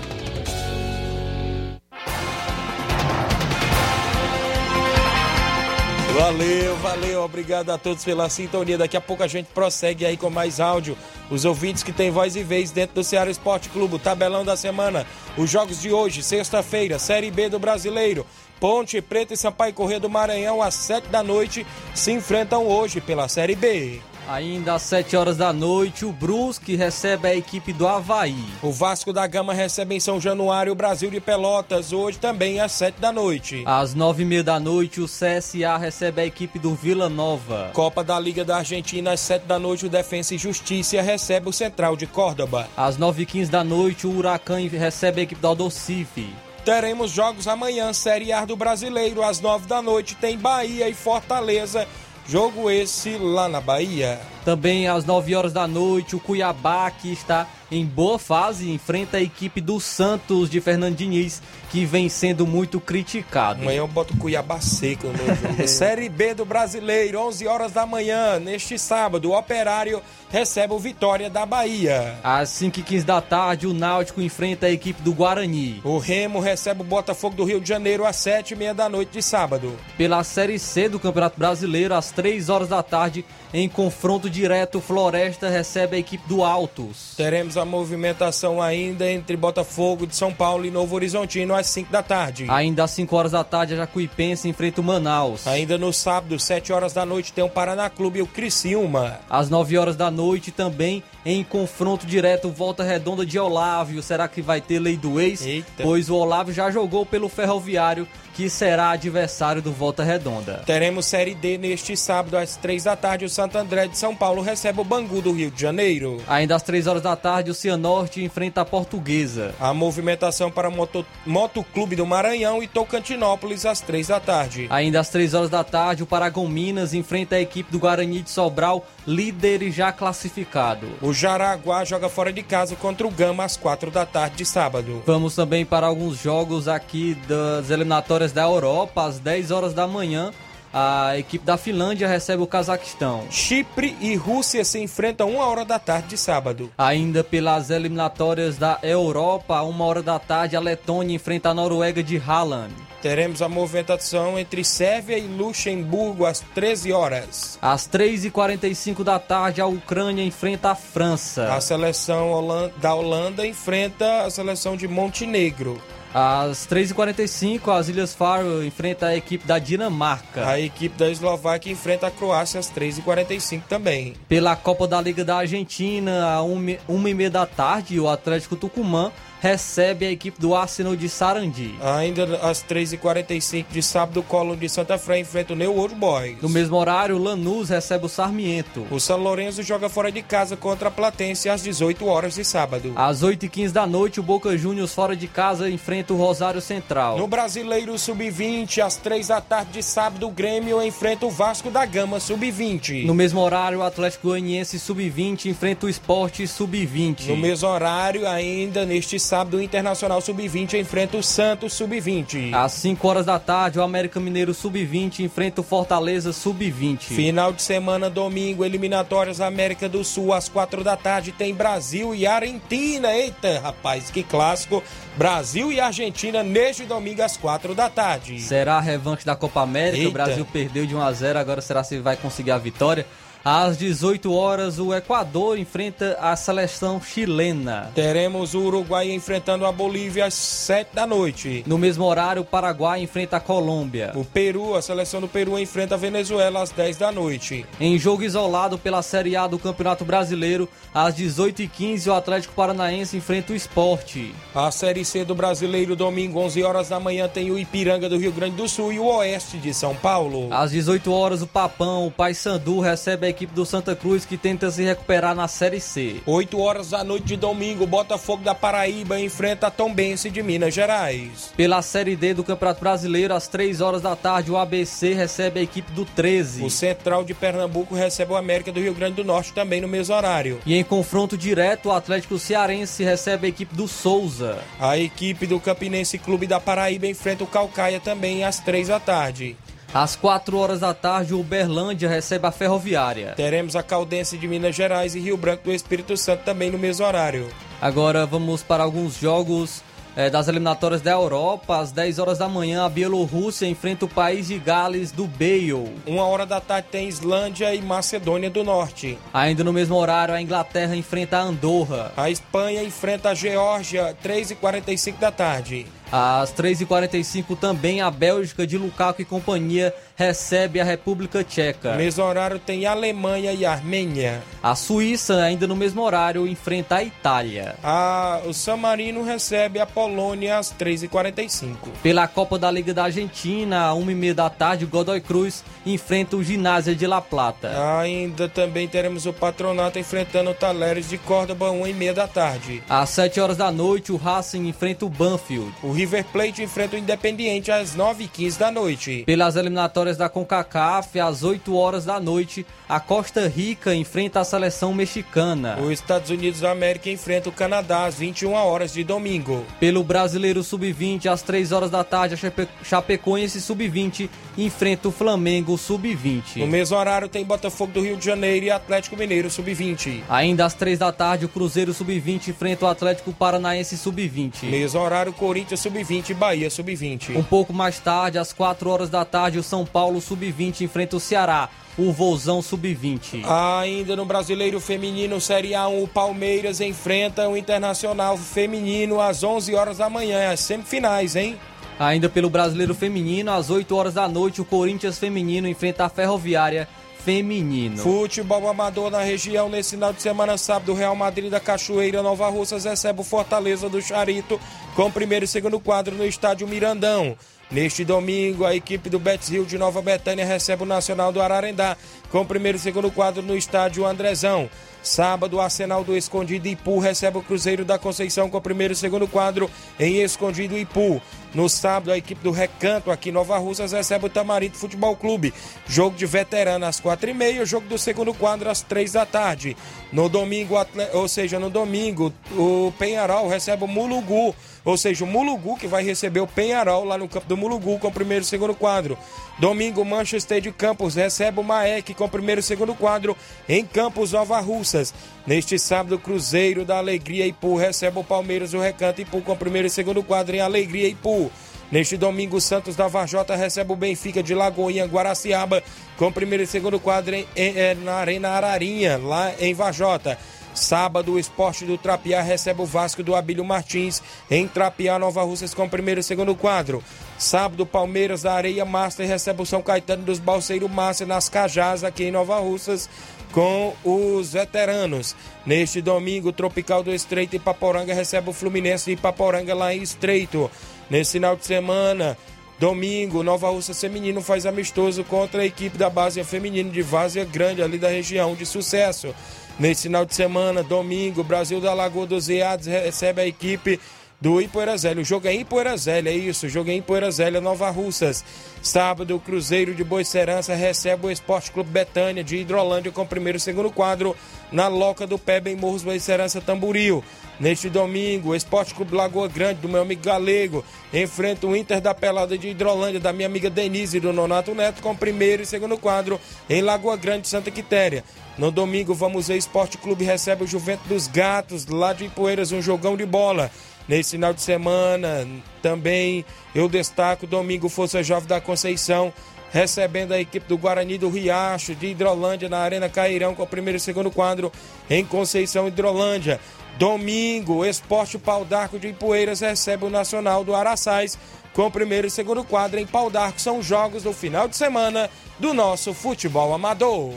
Valeu, valeu, obrigado a todos pela sintonia. Daqui a pouco a gente prossegue aí com mais áudio. Os ouvintes que têm voz e vez dentro do Ceará Esporte Clube, o tabelão da semana. Os jogos de hoje, sexta-feira, Série B do Brasileiro. Ponte Preta e Sampaio Corrêa do Maranhão, às 7 da noite, se enfrentam hoje pela Série B. Ainda às 7 horas da noite, o Brusque recebe a equipe do Havaí. O Vasco da Gama recebe em São Januário o Brasil de Pelotas, hoje também às 7 da noite. Às 9h30 da noite, o CSA recebe a equipe do Vila Nova. Copa da Liga da Argentina, às 7 da noite, o Defensa e Justiça recebe o Central de Córdoba. Às 9h15 da noite, o Huracan recebe a equipe do Aldocife. Teremos jogos amanhã, Série A do Brasileiro, às 9 da noite, tem Bahia e Fortaleza. Jogo esse lá na Bahia. Também às 9 horas da noite, o Cuiabá, que está em boa fase, enfrenta a equipe do Santos de Fernando Diniz, que vem sendo muito criticado. Amanhã eu boto o Cuiabá seco no jogo. (laughs) Série B do Brasileiro, 11 horas da manhã, neste sábado, o Operário recebe o Vitória da Bahia. Às 5h15 da tarde, o Náutico enfrenta a equipe do Guarani. O Remo recebe o Botafogo do Rio de Janeiro às 7h30 da noite de sábado. Pela Série C do Campeonato Brasileiro, às 3 horas da tarde, em confronto direto, Floresta recebe a equipe do Altos. Teremos a movimentação ainda entre Botafogo de São Paulo e Novo Horizontino às 5 da tarde. Ainda às 5 horas da tarde, a Jacuipense enfrenta o Manaus. Ainda no sábado, 7 horas da noite, tem o Paraná Clube e o Criciúma. Às 9 horas da noite, também em confronto direto, Volta Redonda de Olávio. Será que vai ter lei do ex? Eita. Pois o Olávio já jogou pelo Ferroviário, que será adversário do Volta Redonda. Teremos Série D neste sábado às 3 da tarde. O Santo André de São Paulo recebe o Bangu do Rio de Janeiro. Ainda às 3 horas da tarde, o Cianorte enfrenta a Portuguesa. A movimentação para Moto, Motoclube do Maranhão e Tocantinópolis às 3 da tarde. Ainda às 3 horas da tarde, o Paragon Minas enfrenta a equipe do Guarani de Sobral, líder e já classificado. O Jaraguá joga fora de casa contra o Gama às 4 da tarde de sábado. Vamos também para alguns jogos aqui das eliminatórias da Europa, às 10 horas da manhã. A equipe da Finlândia recebe o Cazaquistão. Chipre e Rússia se enfrentam uma hora da tarde de sábado. Ainda pelas eliminatórias da Europa, uma hora da tarde, a Letônia enfrenta a Noruega de Haaland. Teremos a movimentação entre Sérvia e Luxemburgo às 13 horas. Às 3h45 da tarde, a Ucrânia enfrenta a França. A seleção da Holanda enfrenta a seleção de Montenegro. Às 3h45, as Ilhas Faroe enfrenta a equipe da Dinamarca. A equipe da Eslováquia enfrenta a Croácia às 3h45 também. Pela Copa da Liga da Argentina, às 1h30 da tarde, o Atlético Tucumã recebe a equipe do Arsenal de Sarandi. Ainda às 3h45 de sábado, o Colón de Santa Fé enfrenta o New Old Boys. No mesmo horário, o Lanús recebe o Sarmiento. O São Lourenço joga fora de casa contra a Platense às 18 horas de sábado. Às 8h15 da noite, o Boca Juniors fora de casa enfrenta o Rosário Central. No Brasileiro Sub-20, às 3 da tarde de sábado, o Grêmio enfrenta o Vasco da Gama Sub-20. No mesmo horário, o Atlético Goianiense Sub-20 enfrenta o Esporte Sub-20. No mesmo horário, ainda neste sábado, o Internacional Sub-20 enfrenta o Santos Sub-20. Às 5 horas da tarde, o América Mineiro Sub-20 enfrenta o Fortaleza Sub-20. Final de semana, domingo, eliminatórias América do Sul, às 4 da tarde, tem Brasil e Argentina. Eita, rapaz, que clássico! Brasil e Argentina neste domingo às 4 da tarde. Será a revanche da Copa América. Eita. O Brasil perdeu de 1 a 0 agora será se vai conseguir a vitória. Às 18 horas, o Equador enfrenta a seleção chilena. Teremos o Uruguai enfrentando a Bolívia às 7 da noite. No mesmo horário, o Paraguai enfrenta a Colômbia. O Peru, a seleção do Peru enfrenta a Venezuela às 10 da noite. Em jogo isolado pela Série A do Campeonato Brasileiro, às 18h15, o Atlético Paranaense enfrenta o Esporte. A Série C do Brasileiro, domingo, 11 horas da manhã, tem o Ipiranga do Rio Grande do Sul e o Oeste de São Paulo. Às 18 horas, o Papão, o Paysandu, recebe a equipe do Santa Cruz que tenta se recuperar na Série C. 8 horas da noite de domingo, Botafogo da Paraíba enfrenta a Tombense de Minas Gerais. Pela Série D do Campeonato Brasileiro, às 3 horas da tarde, o ABC recebe a equipe do 13. O Central de Pernambuco recebe o América do Rio Grande do Norte também no mesmo horário. E em confronto direto, o Atlético Cearense recebe a equipe do Souza. A equipe do Campinense Clube da Paraíba enfrenta o Calcaia também às 3 da tarde. Às 4 horas da tarde, o Uberlândia recebe a Ferroviária. Teremos a Caldense de Minas Gerais e Rio Branco do Espírito Santo também no mesmo horário. Agora vamos para alguns jogos eh, das eliminatórias da Europa. Às 10 horas da manhã, a Bielorrússia enfrenta o país de Gales do Bale. Uma hora da tarde tem Islândia e Macedônia do Norte. Ainda no mesmo horário, a Inglaterra enfrenta a Andorra. A Espanha enfrenta a Geórgia, 3h45 da tarde. Às 3h45 também a Bélgica de Lukaku e companhia recebe a República Tcheca. No mesmo horário tem Alemanha e Armênia. A Suíça, ainda no mesmo horário, enfrenta a Itália. A, o San Marino recebe a Polônia às 3h45. Pela Copa da Liga da Argentina, às 1h30 da tarde, o Godoy Cruz enfrenta o Ginásio de La Plata. Ainda também teremos o Patronato enfrentando o Taleres de Córdoba, 1h30 da tarde. Às 7 horas da noite, o Racing enfrenta o Banfield. O River Plate enfrenta o Independiente às 9h15 da noite. Pelas eliminatórias da CONCACAF, às 8 horas da noite, a Costa Rica enfrenta a seleção mexicana. Os Estados Unidos da América enfrenta o Canadá às 21 horas de domingo. Pelo Brasileiro Sub-20, às 3 horas da tarde, a Chape Chapecoense Sub-20 enfrenta o Flamengo Sub-20. No mesmo horário tem Botafogo do Rio de Janeiro e Atlético Mineiro Sub-20. Ainda às 3 da tarde, o Cruzeiro Sub-20 enfrenta o Atlético Paranaense Sub-20. Mesmo horário, Corinthians Sub-20 e Bahia Sub-20. Um pouco mais tarde, às 4 horas da tarde, o São Paulo Sub-20 enfrenta o Ceará. O Vozão Sub-20. Ainda no Brasileiro Feminino Série A1, o Palmeiras enfrenta o Internacional Feminino às 11 horas da manhã, as semifinais, hein? Ainda pelo Brasileiro Feminino, às 8 horas da noite, o Corinthians Feminino enfrenta a Ferroviária Feminino. Futebol amador na região nesse final de semana, sábado, o Real Madrid da Cachoeira Nova Russas recebe o Fortaleza do Charito com o primeiro e segundo quadro no estádio Mirandão. Neste domingo, a equipe do Betis Rio de Nova Betânia recebe o Nacional do Ararendá com o primeiro e segundo quadro no estádio Andrezão. Sábado, o Arsenal do Escondido Ipu recebe o Cruzeiro da Conceição com o primeiro e segundo quadro em Escondido Ipu. No sábado, a equipe do Recanto, aqui em Nova Russas, recebe o Tamarindo Futebol Clube. Jogo de veterano às quatro e meia, jogo do segundo quadro às três da tarde. No domingo, ou seja, no domingo, o Penharol recebe o Mulugu. Ou seja, o Mulugu que vai receber o Penharol lá no campo do Mulugu com o primeiro e segundo quadro. Domingo, Manchester de Campos recebe o Maek com o primeiro e segundo quadro em Campos Nova Russas. Neste sábado, Cruzeiro da Alegria Ipu recebe o Palmeiras do Recanto Ipu com o primeiro e segundo quadro em Alegria Ipu. Neste domingo, Santos da Varjota recebe o Benfica de Lagoinha, Guaraciaba, com o primeiro e segundo quadro em, em, na Arena Ararinha, lá em Varjota. Sábado, o Esporte do Trapiá recebe o Vasco do Abílio Martins em Trapiá, Nova Russas, com o primeiro e segundo quadro. Sábado, Palmeiras da Areia Master recebe o São Caetano dos Balseiro Master nas Cajás, aqui em Nova Russas, com os veteranos. Neste domingo, o Tropical do Estreito e Paporanga recebe o Fluminense de Ipaporanga lá em Estreito. Nesse final de semana, domingo, Nova Russa Feminino faz amistoso contra a equipe da base feminina de Várzea Grande, ali da região de sucesso. Nesse final de semana, domingo, Brasil da Lagoa dos Eados recebe a equipe do Ipoeirazélia. O jogo é em Ipoeirazélia, é isso, o jogo é em Ipoeirazélia, Nova Russas. Sábado, o Cruzeiro de Boicerança recebe o Esporte Clube Betânia de Hidrolândia com primeiro e segundo quadro na Loca do Pé, em Morros Boicerança Tamboril. Neste domingo, o Esporte Clube Lagoa Grande, do meu amigo Galego, enfrenta o Inter da Pelada de Hidrolândia, da minha amiga Denise e do Nonato Neto, com primeiro e segundo quadro em Lagoa Grande, Santa Quitéria. No domingo, vamos ver Esporte Clube recebe o Juventus dos Gatos, lá de Ipueiras, um jogão de bola. Nesse final de semana, também eu destaco domingo Força Jovem da Conceição recebendo a equipe do Guarani do Riacho de Hidrolândia na Arena Cairão com o primeiro e segundo quadro em Conceição Hidrolândia. Domingo, Esporte Pau d'Arco de Ipueiras recebe o Nacional do Araçais com o primeiro e segundo quadro em Pau d'Arco. São jogos do final de semana do nosso futebol amador.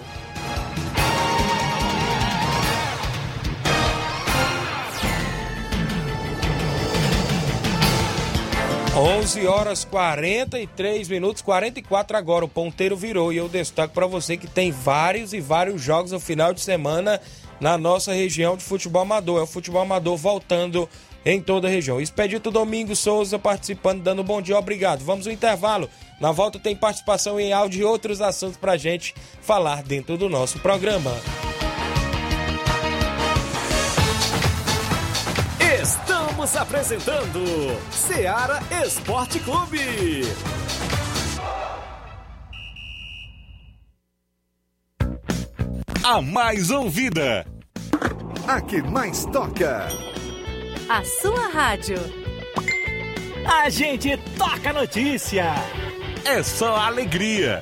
11 horas 43 minutos, 44 agora. O ponteiro virou e eu destaco para você que tem vários e vários jogos no final de semana na nossa região de futebol amador. É o futebol amador voltando em toda a região. Expedito Domingos Souza participando, dando um bom dia, obrigado. Vamos ao intervalo. Na volta tem participação em áudio e outros assuntos para gente falar dentro do nosso programa. Estamos apresentando Seara Esporte Clube. A mais ouvida. A que mais toca. A sua rádio. A gente toca notícia. É só alegria.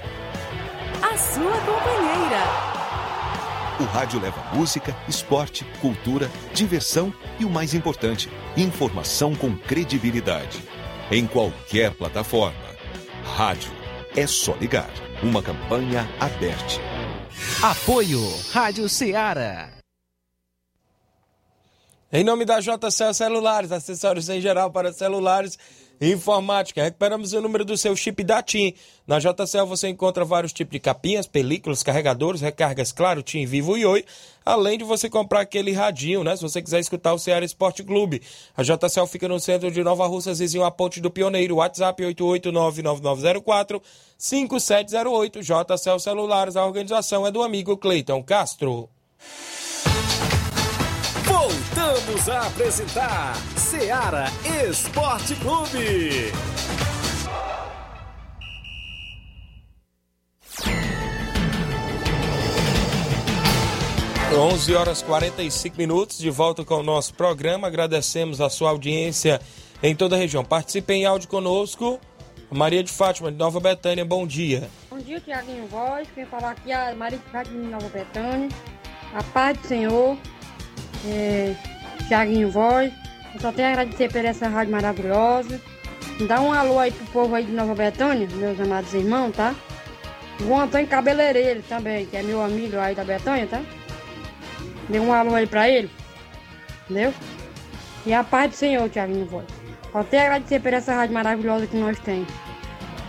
A sua companheira. O rádio leva música, esporte, cultura, diversão e o mais importante, informação com credibilidade. Em qualquer plataforma. Rádio. É só ligar. Uma campanha aberta. Apoio Rádio Ceará. Em nome da JCL Celulares, acessórios em geral para celulares informática. Recuperamos o número do seu chip da TIM. Na JCL você encontra vários tipos de capinhas, películas, carregadores, recargas, claro, TIM, Vivo e Oi. Além de você comprar aquele radinho, né? Se você quiser escutar o Ceará Esporte Clube. A JCL fica no centro de Nova Russa, vizinho à Ponte do Pioneiro. WhatsApp 8899904 5708. JCL Celulares. A organização é do amigo Cleiton Castro. Voltamos a apresentar Seara Esporte Clube. 11 horas 45 minutos, de volta com o nosso programa. Agradecemos a sua audiência em toda a região. Participe em áudio conosco. Maria de Fátima, de Nova Betânia, bom dia. Bom dia, Tiaguinho Voz. Quem falar aqui é a Maria de Fátima, de Nova Betânia. A paz do Senhor. É, Tiaguinho Voz. Eu só tenho a agradecer por essa rádio maravilhosa. Dá um alô aí pro povo aí de Nova Betânia, meus amados irmãos, tá? O Antônio Cabeleireiro também, que é meu amigo aí da Betânia, tá? Dê um alô aí pra ele. Entendeu? E a paz do Senhor, Tiaguinho Voz. Só tenho a agradecer por essa rádio maravilhosa que nós temos.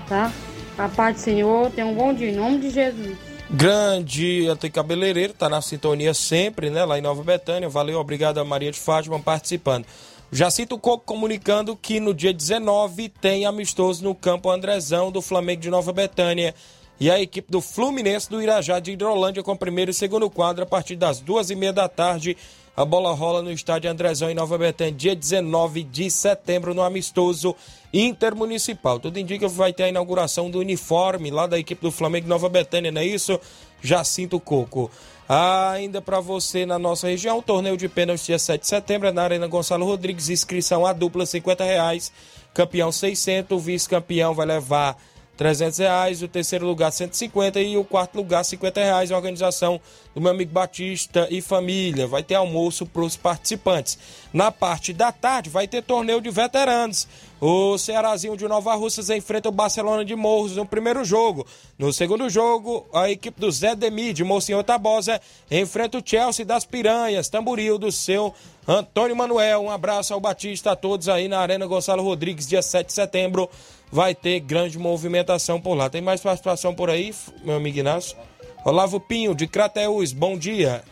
Tá? A paz do Senhor, tenha um bom dia, em nome de Jesus. Grande Antônio Cabeleireiro, tá na sintonia sempre, né? Lá em Nova Betânia. Valeu, obrigado a Maria de Fátima participando. Jacinto Coco comunicando que no dia 19 tem amistoso no campo Andrezão do Flamengo de Nova Betânia. E a equipe do Fluminense do Irajá de Hidrolândia com primeiro e segundo quadro a partir das duas e meia da tarde. A bola rola no estádio Andrezão em Nova Betânia, dia 19 de setembro, no amistoso intermunicipal. Tudo indica que vai ter a inauguração do uniforme lá da equipe do Flamengo Nova Betânia, não é isso? Jacinto Coco. Ainda para você na nossa região, torneio de pênaltis dia 7 de setembro, na Arena Gonçalo Rodrigues, inscrição a dupla 50 reais, campeão 600, vice-campeão vai levar 300 reais, o terceiro lugar 150 e o quarto lugar 50 reais. A organização do meu amigo Batista e família. Vai ter almoço para os participantes. Na parte da tarde vai ter torneio de veteranos. O Cearazinho de Nova Russas enfrenta o Barcelona de Morros no primeiro jogo. No segundo jogo, a equipe do Zé Demi de Mocinho Tabosa enfrenta o Chelsea das Piranhas, Tamboril do seu Antônio Manuel. Um abraço ao Batista, a todos aí na Arena Gonçalo Rodrigues, dia 7 de setembro vai ter grande movimentação por lá. Tem mais participação por aí, meu amigo Inácio? Olavo Pinho, de Crateus, bom dia.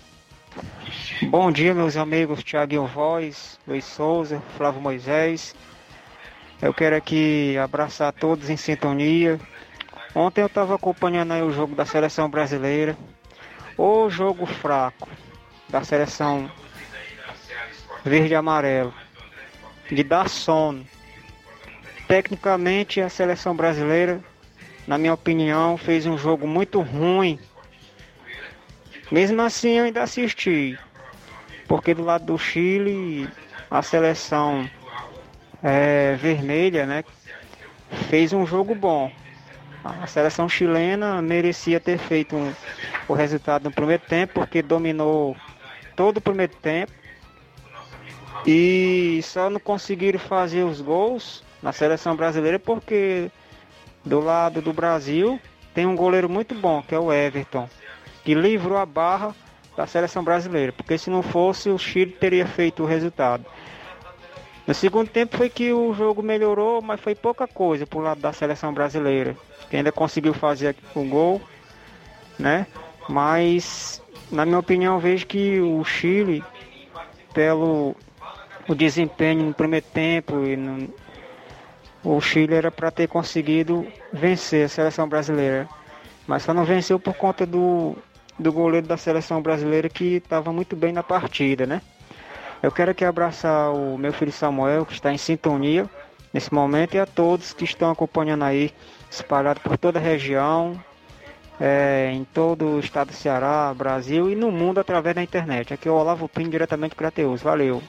Bom dia, meus amigos Tiaguinho Voz, Luiz Souza, Flávio Moisés. Eu quero aqui abraçar todos em sintonia. Ontem eu estava acompanhando aí o jogo da seleção brasileira. O jogo fraco da seleção verde e amarelo. De dar sono. Tecnicamente, a seleção brasileira, na minha opinião, fez um jogo muito ruim. Mesmo assim, eu ainda assisti, porque do lado do Chile, a seleção é, vermelha, né, fez um jogo bom. A seleção chilena merecia ter feito um, o resultado no primeiro tempo, porque dominou todo o primeiro tempo. E só não conseguiram fazer os gols na seleção brasileira porque do lado do Brasil tem um goleiro muito bom, que é o Everton, que livrou a barra da seleção brasileira, porque se não fosse o Chile teria feito o resultado. No segundo tempo foi que o jogo melhorou, mas foi pouca coisa pro lado da seleção brasileira, que ainda conseguiu fazer o gol, né? Mas na minha opinião vejo que o Chile, pelo o desempenho no primeiro tempo e no, o Chile era para ter conseguido vencer a seleção brasileira, mas só não venceu por conta do, do goleiro da seleção brasileira que estava muito bem na partida, né? Eu quero aqui abraçar o meu filho Samuel, que está em sintonia nesse momento, e a todos que estão acompanhando aí, espalhado por toda a região, é, em todo o estado do Ceará, Brasil e no mundo através da internet. Aqui é o Olavo Pinho, diretamente para Crateus. Valeu!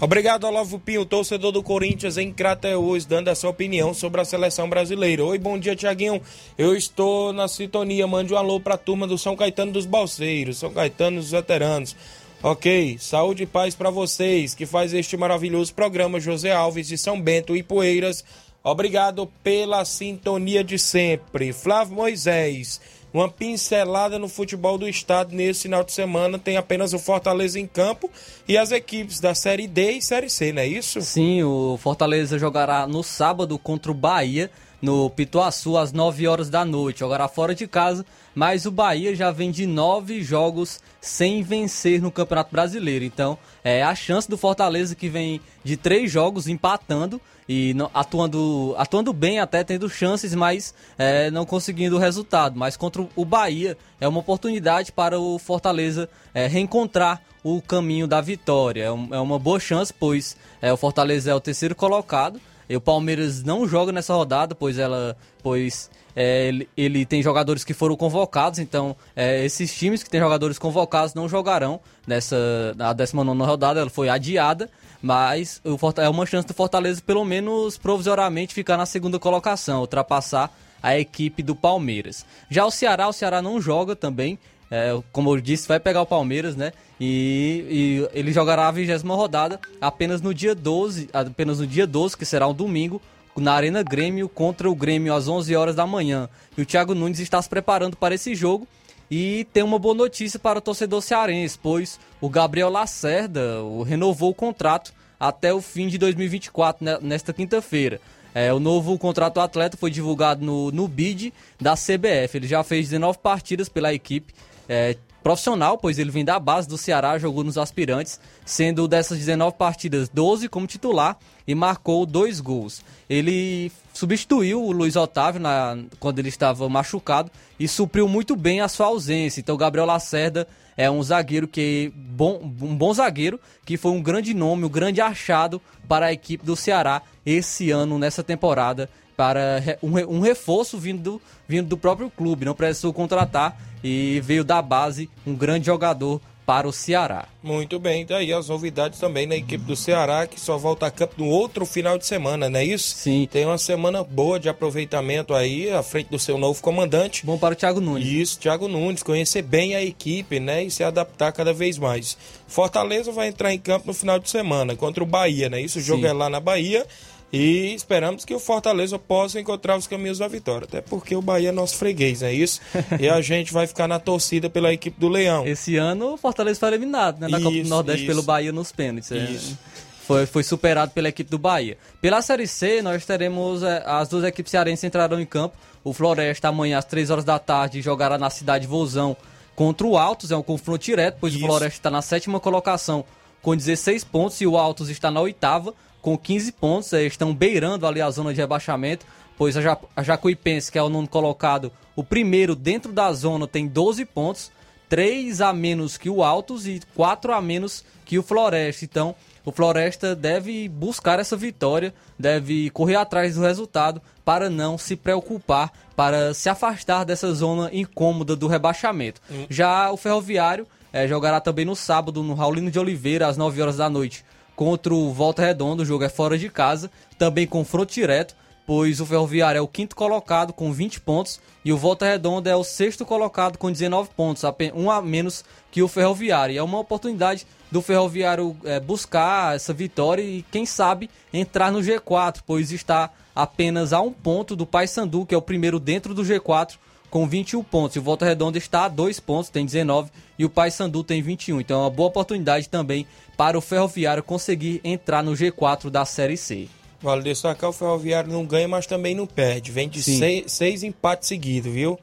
Obrigado, Olavo Pinho, torcedor do Corinthians em Crateus, dando a sua opinião sobre a seleção brasileira. Oi, bom dia, Tiaguinho. Eu estou na sintonia. Mande um alô para a turma do São Caetano dos Balseiros, São Caetano dos Veteranos. Ok, saúde e paz para vocês que faz este maravilhoso programa, José Alves de São Bento e Poeiras. Obrigado pela sintonia de sempre. Flávio Moisés, uma pincelada no futebol do estado nesse final de semana. Tem apenas o Fortaleza em campo e as equipes da Série D e Série C, não é isso? Sim, o Fortaleza jogará no sábado contra o Bahia no Pituaçu às 9 horas da noite. Jogará fora de casa, mas o Bahia já vem de nove jogos sem vencer no Campeonato Brasileiro. Então, é a chance do Fortaleza que vem de três jogos empatando e atuando, atuando bem até, tendo chances, mas é, não conseguindo o resultado. Mas contra o Bahia é uma oportunidade para o Fortaleza é, reencontrar o caminho da vitória. É, é uma boa chance, pois é, o Fortaleza é o terceiro colocado e o Palmeiras não joga nessa rodada, pois ela, pois é, ele, ele, tem jogadores que foram convocados, então é, esses times que têm jogadores convocados não jogarão nessa na 19 rodada, ela foi adiada, mas o, é uma chance do Fortaleza pelo menos provisoriamente ficar na segunda colocação, ultrapassar a equipe do Palmeiras. Já o Ceará, o Ceará não joga também, é, como eu disse, vai pegar o Palmeiras, né? E, e, ele jogará a vigésima rodada apenas no dia 12, apenas no dia 12, que será um domingo, na Arena Grêmio contra o Grêmio às 11 horas da manhã. E o Thiago Nunes está se preparando para esse jogo e tem uma boa notícia para o torcedor cearense, pois o Gabriel Lacerda renovou o contrato até o fim de 2024, né, nesta quinta-feira. É, o novo contrato do atleta foi divulgado no, no BID da CBF. Ele já fez 19 partidas pela equipe. É, profissional, pois ele vem da base do Ceará, jogou nos aspirantes, sendo dessas 19 partidas 12 como titular e marcou dois gols. Ele substituiu o Luiz Otávio na, quando ele estava machucado e supriu muito bem a sua ausência. Então, Gabriel Lacerda é um zagueiro que bom, um bom zagueiro que foi um grande nome, um grande achado para a equipe do Ceará esse ano nessa temporada para um, reforço vindo do, vindo do próprio clube, não precisou contratar e veio da base um grande jogador para o Ceará. Muito bem, daí tá as novidades também na equipe do Ceará, que só volta a campo no outro final de semana, não é isso? Sim. Tem uma semana boa de aproveitamento aí, à frente do seu novo comandante. Bom para o Thiago Nunes. Isso, Thiago Nunes, conhecer bem a equipe, né, e se adaptar cada vez mais. Fortaleza vai entrar em campo no final de semana contra o Bahia, né? Isso, o jogo Sim. é lá na Bahia. E esperamos que o Fortaleza possa encontrar os caminhos da vitória. Até porque o Bahia é nosso freguês, é isso? (laughs) e a gente vai ficar na torcida pela equipe do Leão. Esse ano o Fortaleza foi eliminado, né? Na isso, Copa do Nordeste isso. pelo Bahia nos pênaltis. É. Isso. Foi, foi superado pela equipe do Bahia. Pela Série C, nós teremos. É, as duas equipes cearenses entrarão em campo. O Floresta amanhã às 3 horas da tarde jogará na cidade de Vozão contra o Altos. É um confronto direto, pois Isso. o Floresta está na sétima colocação com 16 pontos e o Altos está na oitava com 15 pontos, eh, estão beirando ali a zona de rebaixamento, pois a, ja a Jacuipense, que é o nono colocado, o primeiro dentro da zona tem 12 pontos, 3 a menos que o Altos e 4 a menos que o Floresta. Então, o Floresta deve buscar essa vitória, deve correr atrás do resultado para não se preocupar, para se afastar dessa zona incômoda do rebaixamento. Hum. Já o Ferroviário é, jogará também no sábado no Raulino de Oliveira às 9 horas da noite contra o Volta Redonda. O jogo é fora de casa, também confronto direto, pois o Ferroviário é o quinto colocado com 20 pontos e o Volta Redonda é o sexto colocado com 19 pontos, um a menos que o Ferroviário. E é uma oportunidade do Ferroviário é, buscar essa vitória e, quem sabe, entrar no G4, pois está apenas a um ponto do Paysandu, que é o primeiro dentro do G4, com 21 pontos. E o Volta Redonda está a dois pontos, tem 19, e o Paysandu tem 21. Então é uma boa oportunidade também para o Ferroviário conseguir entrar no G4 da Série C. Vale destacar, o Ferroviário não ganha, mas também não perde. Vem de seis, seis, empates seguidos, viu?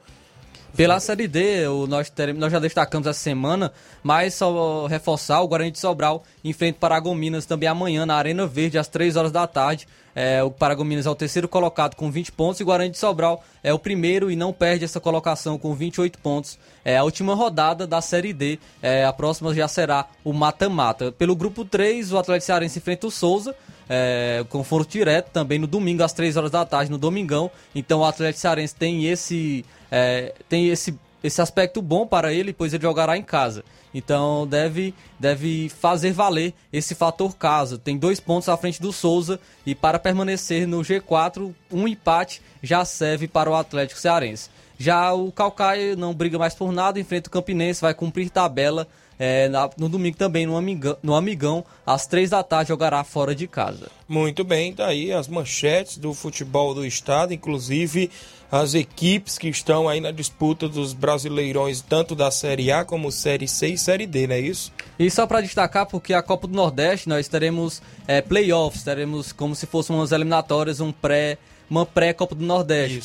Pela Série D, nós, teremos, nós já destacamos essa semana, mas só reforçar, o Guarani de Sobral enfrenta o Paragominas também amanhã na Arena Verde, às 3 horas da tarde. É, o Paragominas é o terceiro colocado com 20 pontos e Guarani de Sobral é o primeiro e não perde essa colocação com 28 pontos. É a última rodada da Série D. É, a próxima já será o mata-mata. Pelo grupo 3, o Atlético Cearense enfrenta o Souza. É, confronto direto também no domingo às 3 horas da tarde, no domingão. Então o Atlético Cearense tem esse, é, tem esse, esse aspecto bom para ele, pois ele jogará em casa. Então deve, deve fazer valer esse fator casa. Tem dois pontos à frente do Souza e para permanecer no G4, um empate já serve para o Atlético Cearense. Já o Calcaia não briga mais por nada, enfrenta o Campinense, vai cumprir tabela. É, no domingo também no Amigão, no Amigão, às três da tarde, jogará fora de casa. Muito bem, tá aí as manchetes do futebol do estado, inclusive as equipes que estão aí na disputa dos brasileirões, tanto da Série A como Série C e Série D, não é isso? E só para destacar, porque a Copa do Nordeste nós teremos é, playoffs, teremos como se fossem umas eliminatórias, um pré uma pré-Copa do Nordeste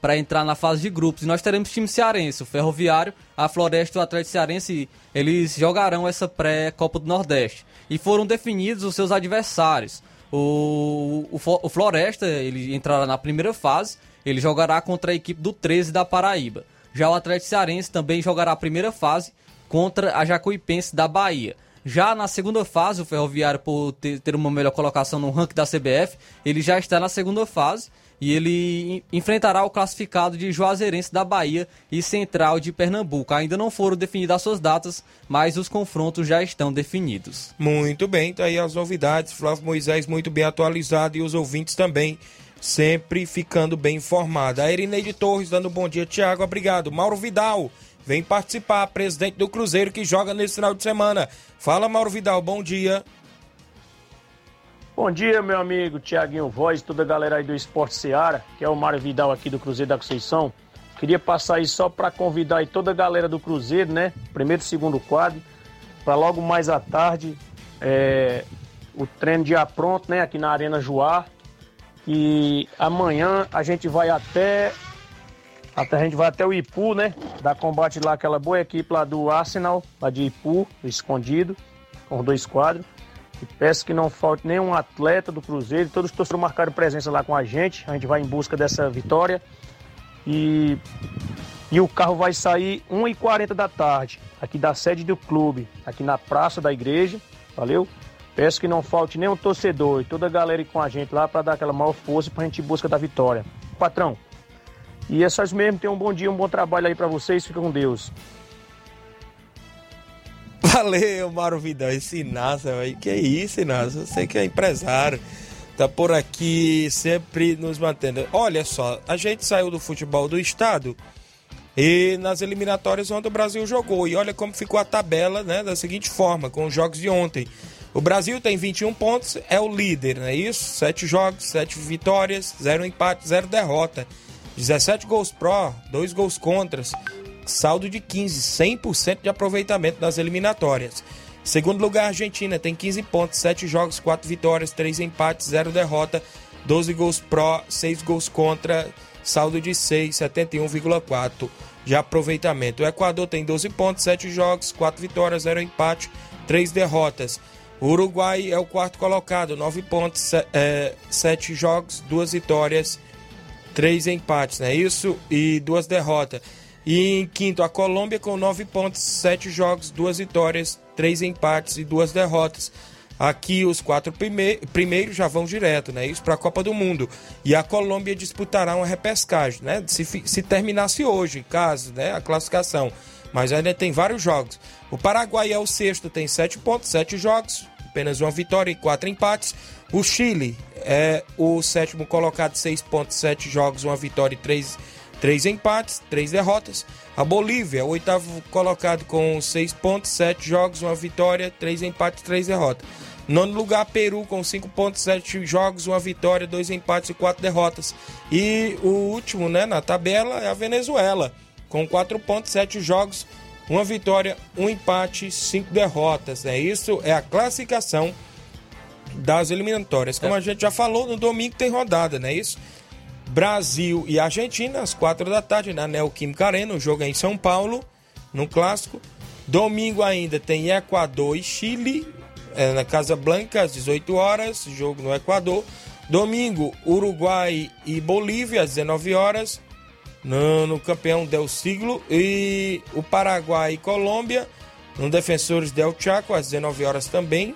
para entrar na fase de grupos. E nós teremos time cearense, o Ferroviário, a Floresta e o Atlético Cearense, eles jogarão essa pré-Copa do Nordeste. E foram definidos os seus adversários. O, o, o Floresta, ele entrará na primeira fase, ele jogará contra a equipe do 13 da Paraíba. Já o Atlético Cearense também jogará a primeira fase contra a Jacuipense da Bahia. Já na segunda fase, o Ferroviário, por ter, ter uma melhor colocação no ranking da CBF, ele já está na segunda fase e ele enfrentará o classificado de Juazeirense da Bahia e Central de Pernambuco. Ainda não foram definidas as suas datas, mas os confrontos já estão definidos. Muito bem, tá aí as novidades. Flávio Moisés muito bem atualizado e os ouvintes também sempre ficando bem informado. A Erineide Torres dando bom dia, Tiago, obrigado. Mauro Vidal, vem participar, presidente do Cruzeiro que joga nesse final de semana. Fala, Mauro Vidal, bom dia. Bom dia, meu amigo Tiaguinho Voz, toda a galera aí do Esporte Seara, que é o Mário Vidal aqui do Cruzeiro da Conceição. Queria passar aí só para convidar aí toda a galera do Cruzeiro, né? Primeiro e segundo quadro, para logo mais à tarde, é, o treino já pronto, né? Aqui na Arena Joá, e amanhã a gente vai até. Até a gente vai até o Ipu, né? Dar combate lá, aquela boa equipe lá do Arsenal, lá de Ipu, escondido, com dois quadros. E peço que não falte nenhum atleta do Cruzeiro. Todos os torcedores marcaram presença lá com a gente. A gente vai em busca dessa vitória. E, e o carro vai sair 1h40 da tarde, aqui da sede do clube, aqui na praça da igreja. Valeu? Peço que não falte nenhum torcedor e toda a galera com a gente lá para dar aquela maior força para a gente em busca da vitória. Patrão, e é só isso mesmo. Tenham um bom dia, um bom trabalho aí para vocês. Fica com Deus. Valeu, Mauro Vidal. Esse Inácio aí, que isso, Inácio? Você que é empresário, tá por aqui sempre nos mantendo. Olha só, a gente saiu do futebol do estado e nas eliminatórias onde o Brasil jogou. E olha como ficou a tabela, né? Da seguinte forma, com os jogos de ontem. O Brasil tem 21 pontos, é o líder, não é isso? 7 jogos, 7 vitórias, 0 empate, 0 derrota. 17 gols pró, 2 gols contras, saldo de 15, 100% de aproveitamento nas eliminatórias. Segundo lugar, Argentina tem 15 pontos, 7 jogos, 4 vitórias, 3 empates, 0 derrota, 12 gols pró, 6 gols contra, saldo de 6, 71,4 de aproveitamento. O Equador tem 12 pontos, 7 jogos, 4 vitórias, 0 empate, 3 derrotas. O Uruguai é o quarto colocado, 9 pontos, é, 7 jogos, 2 vitórias, 3 empates, não é isso? E 2 derrotas. E em quinto, a Colômbia com 9 pontos, 7 jogos, 2 vitórias, 3 empates e 2 derrotas. Aqui os quatro prime primeiros já vão direto, né? Isso para a Copa do Mundo. E a Colômbia disputará uma repescagem, né? Se, se terminasse hoje, caso, né? A classificação. Mas ainda tem vários jogos. O Paraguai é o sexto, tem 7 pontos, 7 jogos. apenas uma vitória e quatro empates. O Chile é o sétimo colocado, 6,7 jogos, uma vitória e três, três empates, três derrotas. A Bolívia, o oitavo colocado com 6,7 jogos, uma vitória, três empates, três derrotas. Nono lugar, Peru, com 5,7 jogos, uma vitória, dois empates e quatro derrotas. E o último né, na tabela é a Venezuela, com 4,7 jogos, uma vitória, um empate, cinco derrotas. É isso, é a classificação das eliminatórias. Como a gente já falou, no domingo tem rodada, não é isso? Brasil e Argentina, às quatro da tarde, na Neoquímica Arena. O jogo é em São Paulo, no clássico. Domingo ainda tem Equador e Chile, é, na Casa Blanca, às 18 horas, jogo no Equador. Domingo, Uruguai e Bolívia, às 19 horas, no, no campeão Del Siglo. E o Paraguai e Colômbia, no Defensores Del Chaco, às 19 horas também.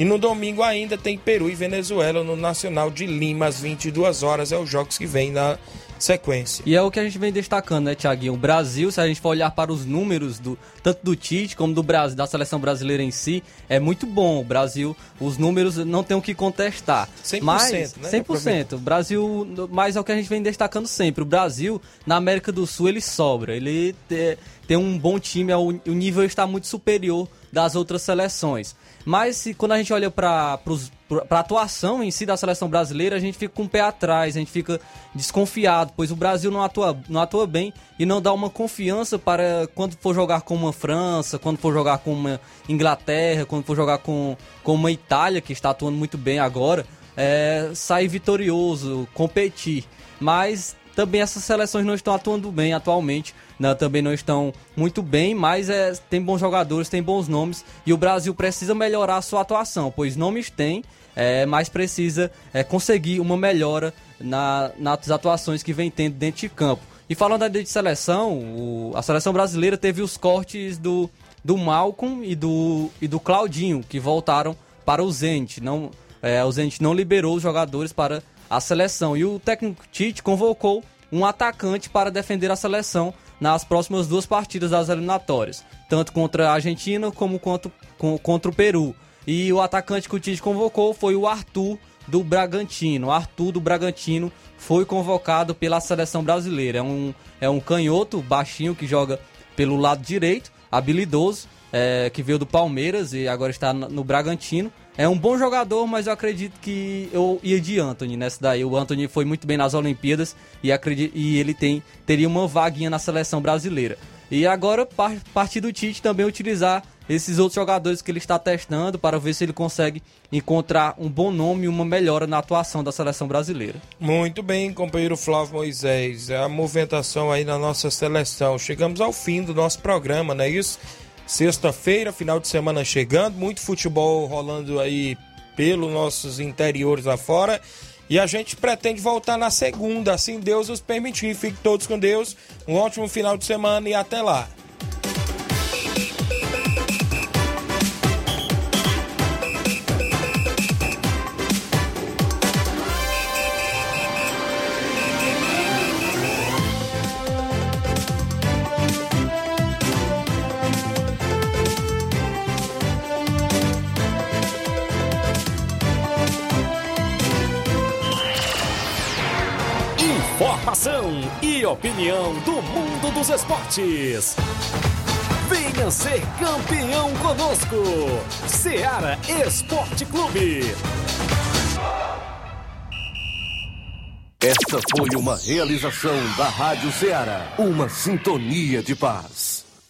E no domingo ainda tem Peru e Venezuela no Nacional de Lima, às 22 horas. É os jogos que vem na sequência. E é o que a gente vem destacando, né, Tiaguinho? O Brasil, se a gente for olhar para os números, do, tanto do Tite como do Brasil, da seleção brasileira em si, é muito bom. O Brasil, os números não tem o que contestar. 100%, mas, né? 100%. O Brasil, mas é o que a gente vem destacando sempre. O Brasil, na América do Sul, ele sobra. Ele tem, tem um bom time, o nível está muito superior das outras seleções. Mas se, quando a gente olha para a atuação em si da seleção brasileira, a gente fica com o pé atrás, a gente fica desconfiado, pois o Brasil não atua, não atua bem e não dá uma confiança para quando for jogar com uma França, quando for jogar com uma Inglaterra, quando for jogar com, com uma Itália, que está atuando muito bem agora, é, sair vitorioso, competir. Mas também essas seleções não estão atuando bem atualmente, né, também não estão muito bem, mas é, tem bons jogadores, tem bons nomes e o Brasil precisa melhorar a sua atuação, pois nomes tem, é, mas precisa é, conseguir uma melhora na, nas atuações que vem tendo dentro de campo. E falando de seleção, o, a seleção brasileira teve os cortes do, do Malcolm e do, e do Claudinho, que voltaram para o Zenit. Não, é, o Zenit não liberou os jogadores para a seleção. E o técnico Tite convocou um atacante para defender a seleção nas próximas duas partidas das eliminatórias, tanto contra a Argentina como contra, contra o Peru. E o atacante que o Tite convocou foi o Arthur do Bragantino. Arthur do Bragantino foi convocado pela seleção brasileira. É um, é um canhoto baixinho que joga pelo lado direito, habilidoso, é, que veio do Palmeiras e agora está no Bragantino. É um bom jogador, mas eu acredito que eu ia de Anthony nessa daí. O Anthony foi muito bem nas Olimpíadas e, acredito, e ele tem, teria uma vaguinha na seleção brasileira. E agora, partir do Tite também utilizar esses outros jogadores que ele está testando para ver se ele consegue encontrar um bom nome e uma melhora na atuação da seleção brasileira. Muito bem, companheiro Flávio Moisés. A movimentação aí na nossa seleção. Chegamos ao fim do nosso programa, não é isso? Sexta-feira, final de semana chegando, muito futebol rolando aí pelos nossos interiores afora. E a gente pretende voltar na segunda, assim Deus os permitir. Fiquem todos com Deus. Um ótimo final de semana e até lá. Informação e opinião do mundo dos esportes. Venha ser campeão conosco. Seara Esporte Clube. Esta foi uma realização da Rádio Ceará, uma sintonia de paz.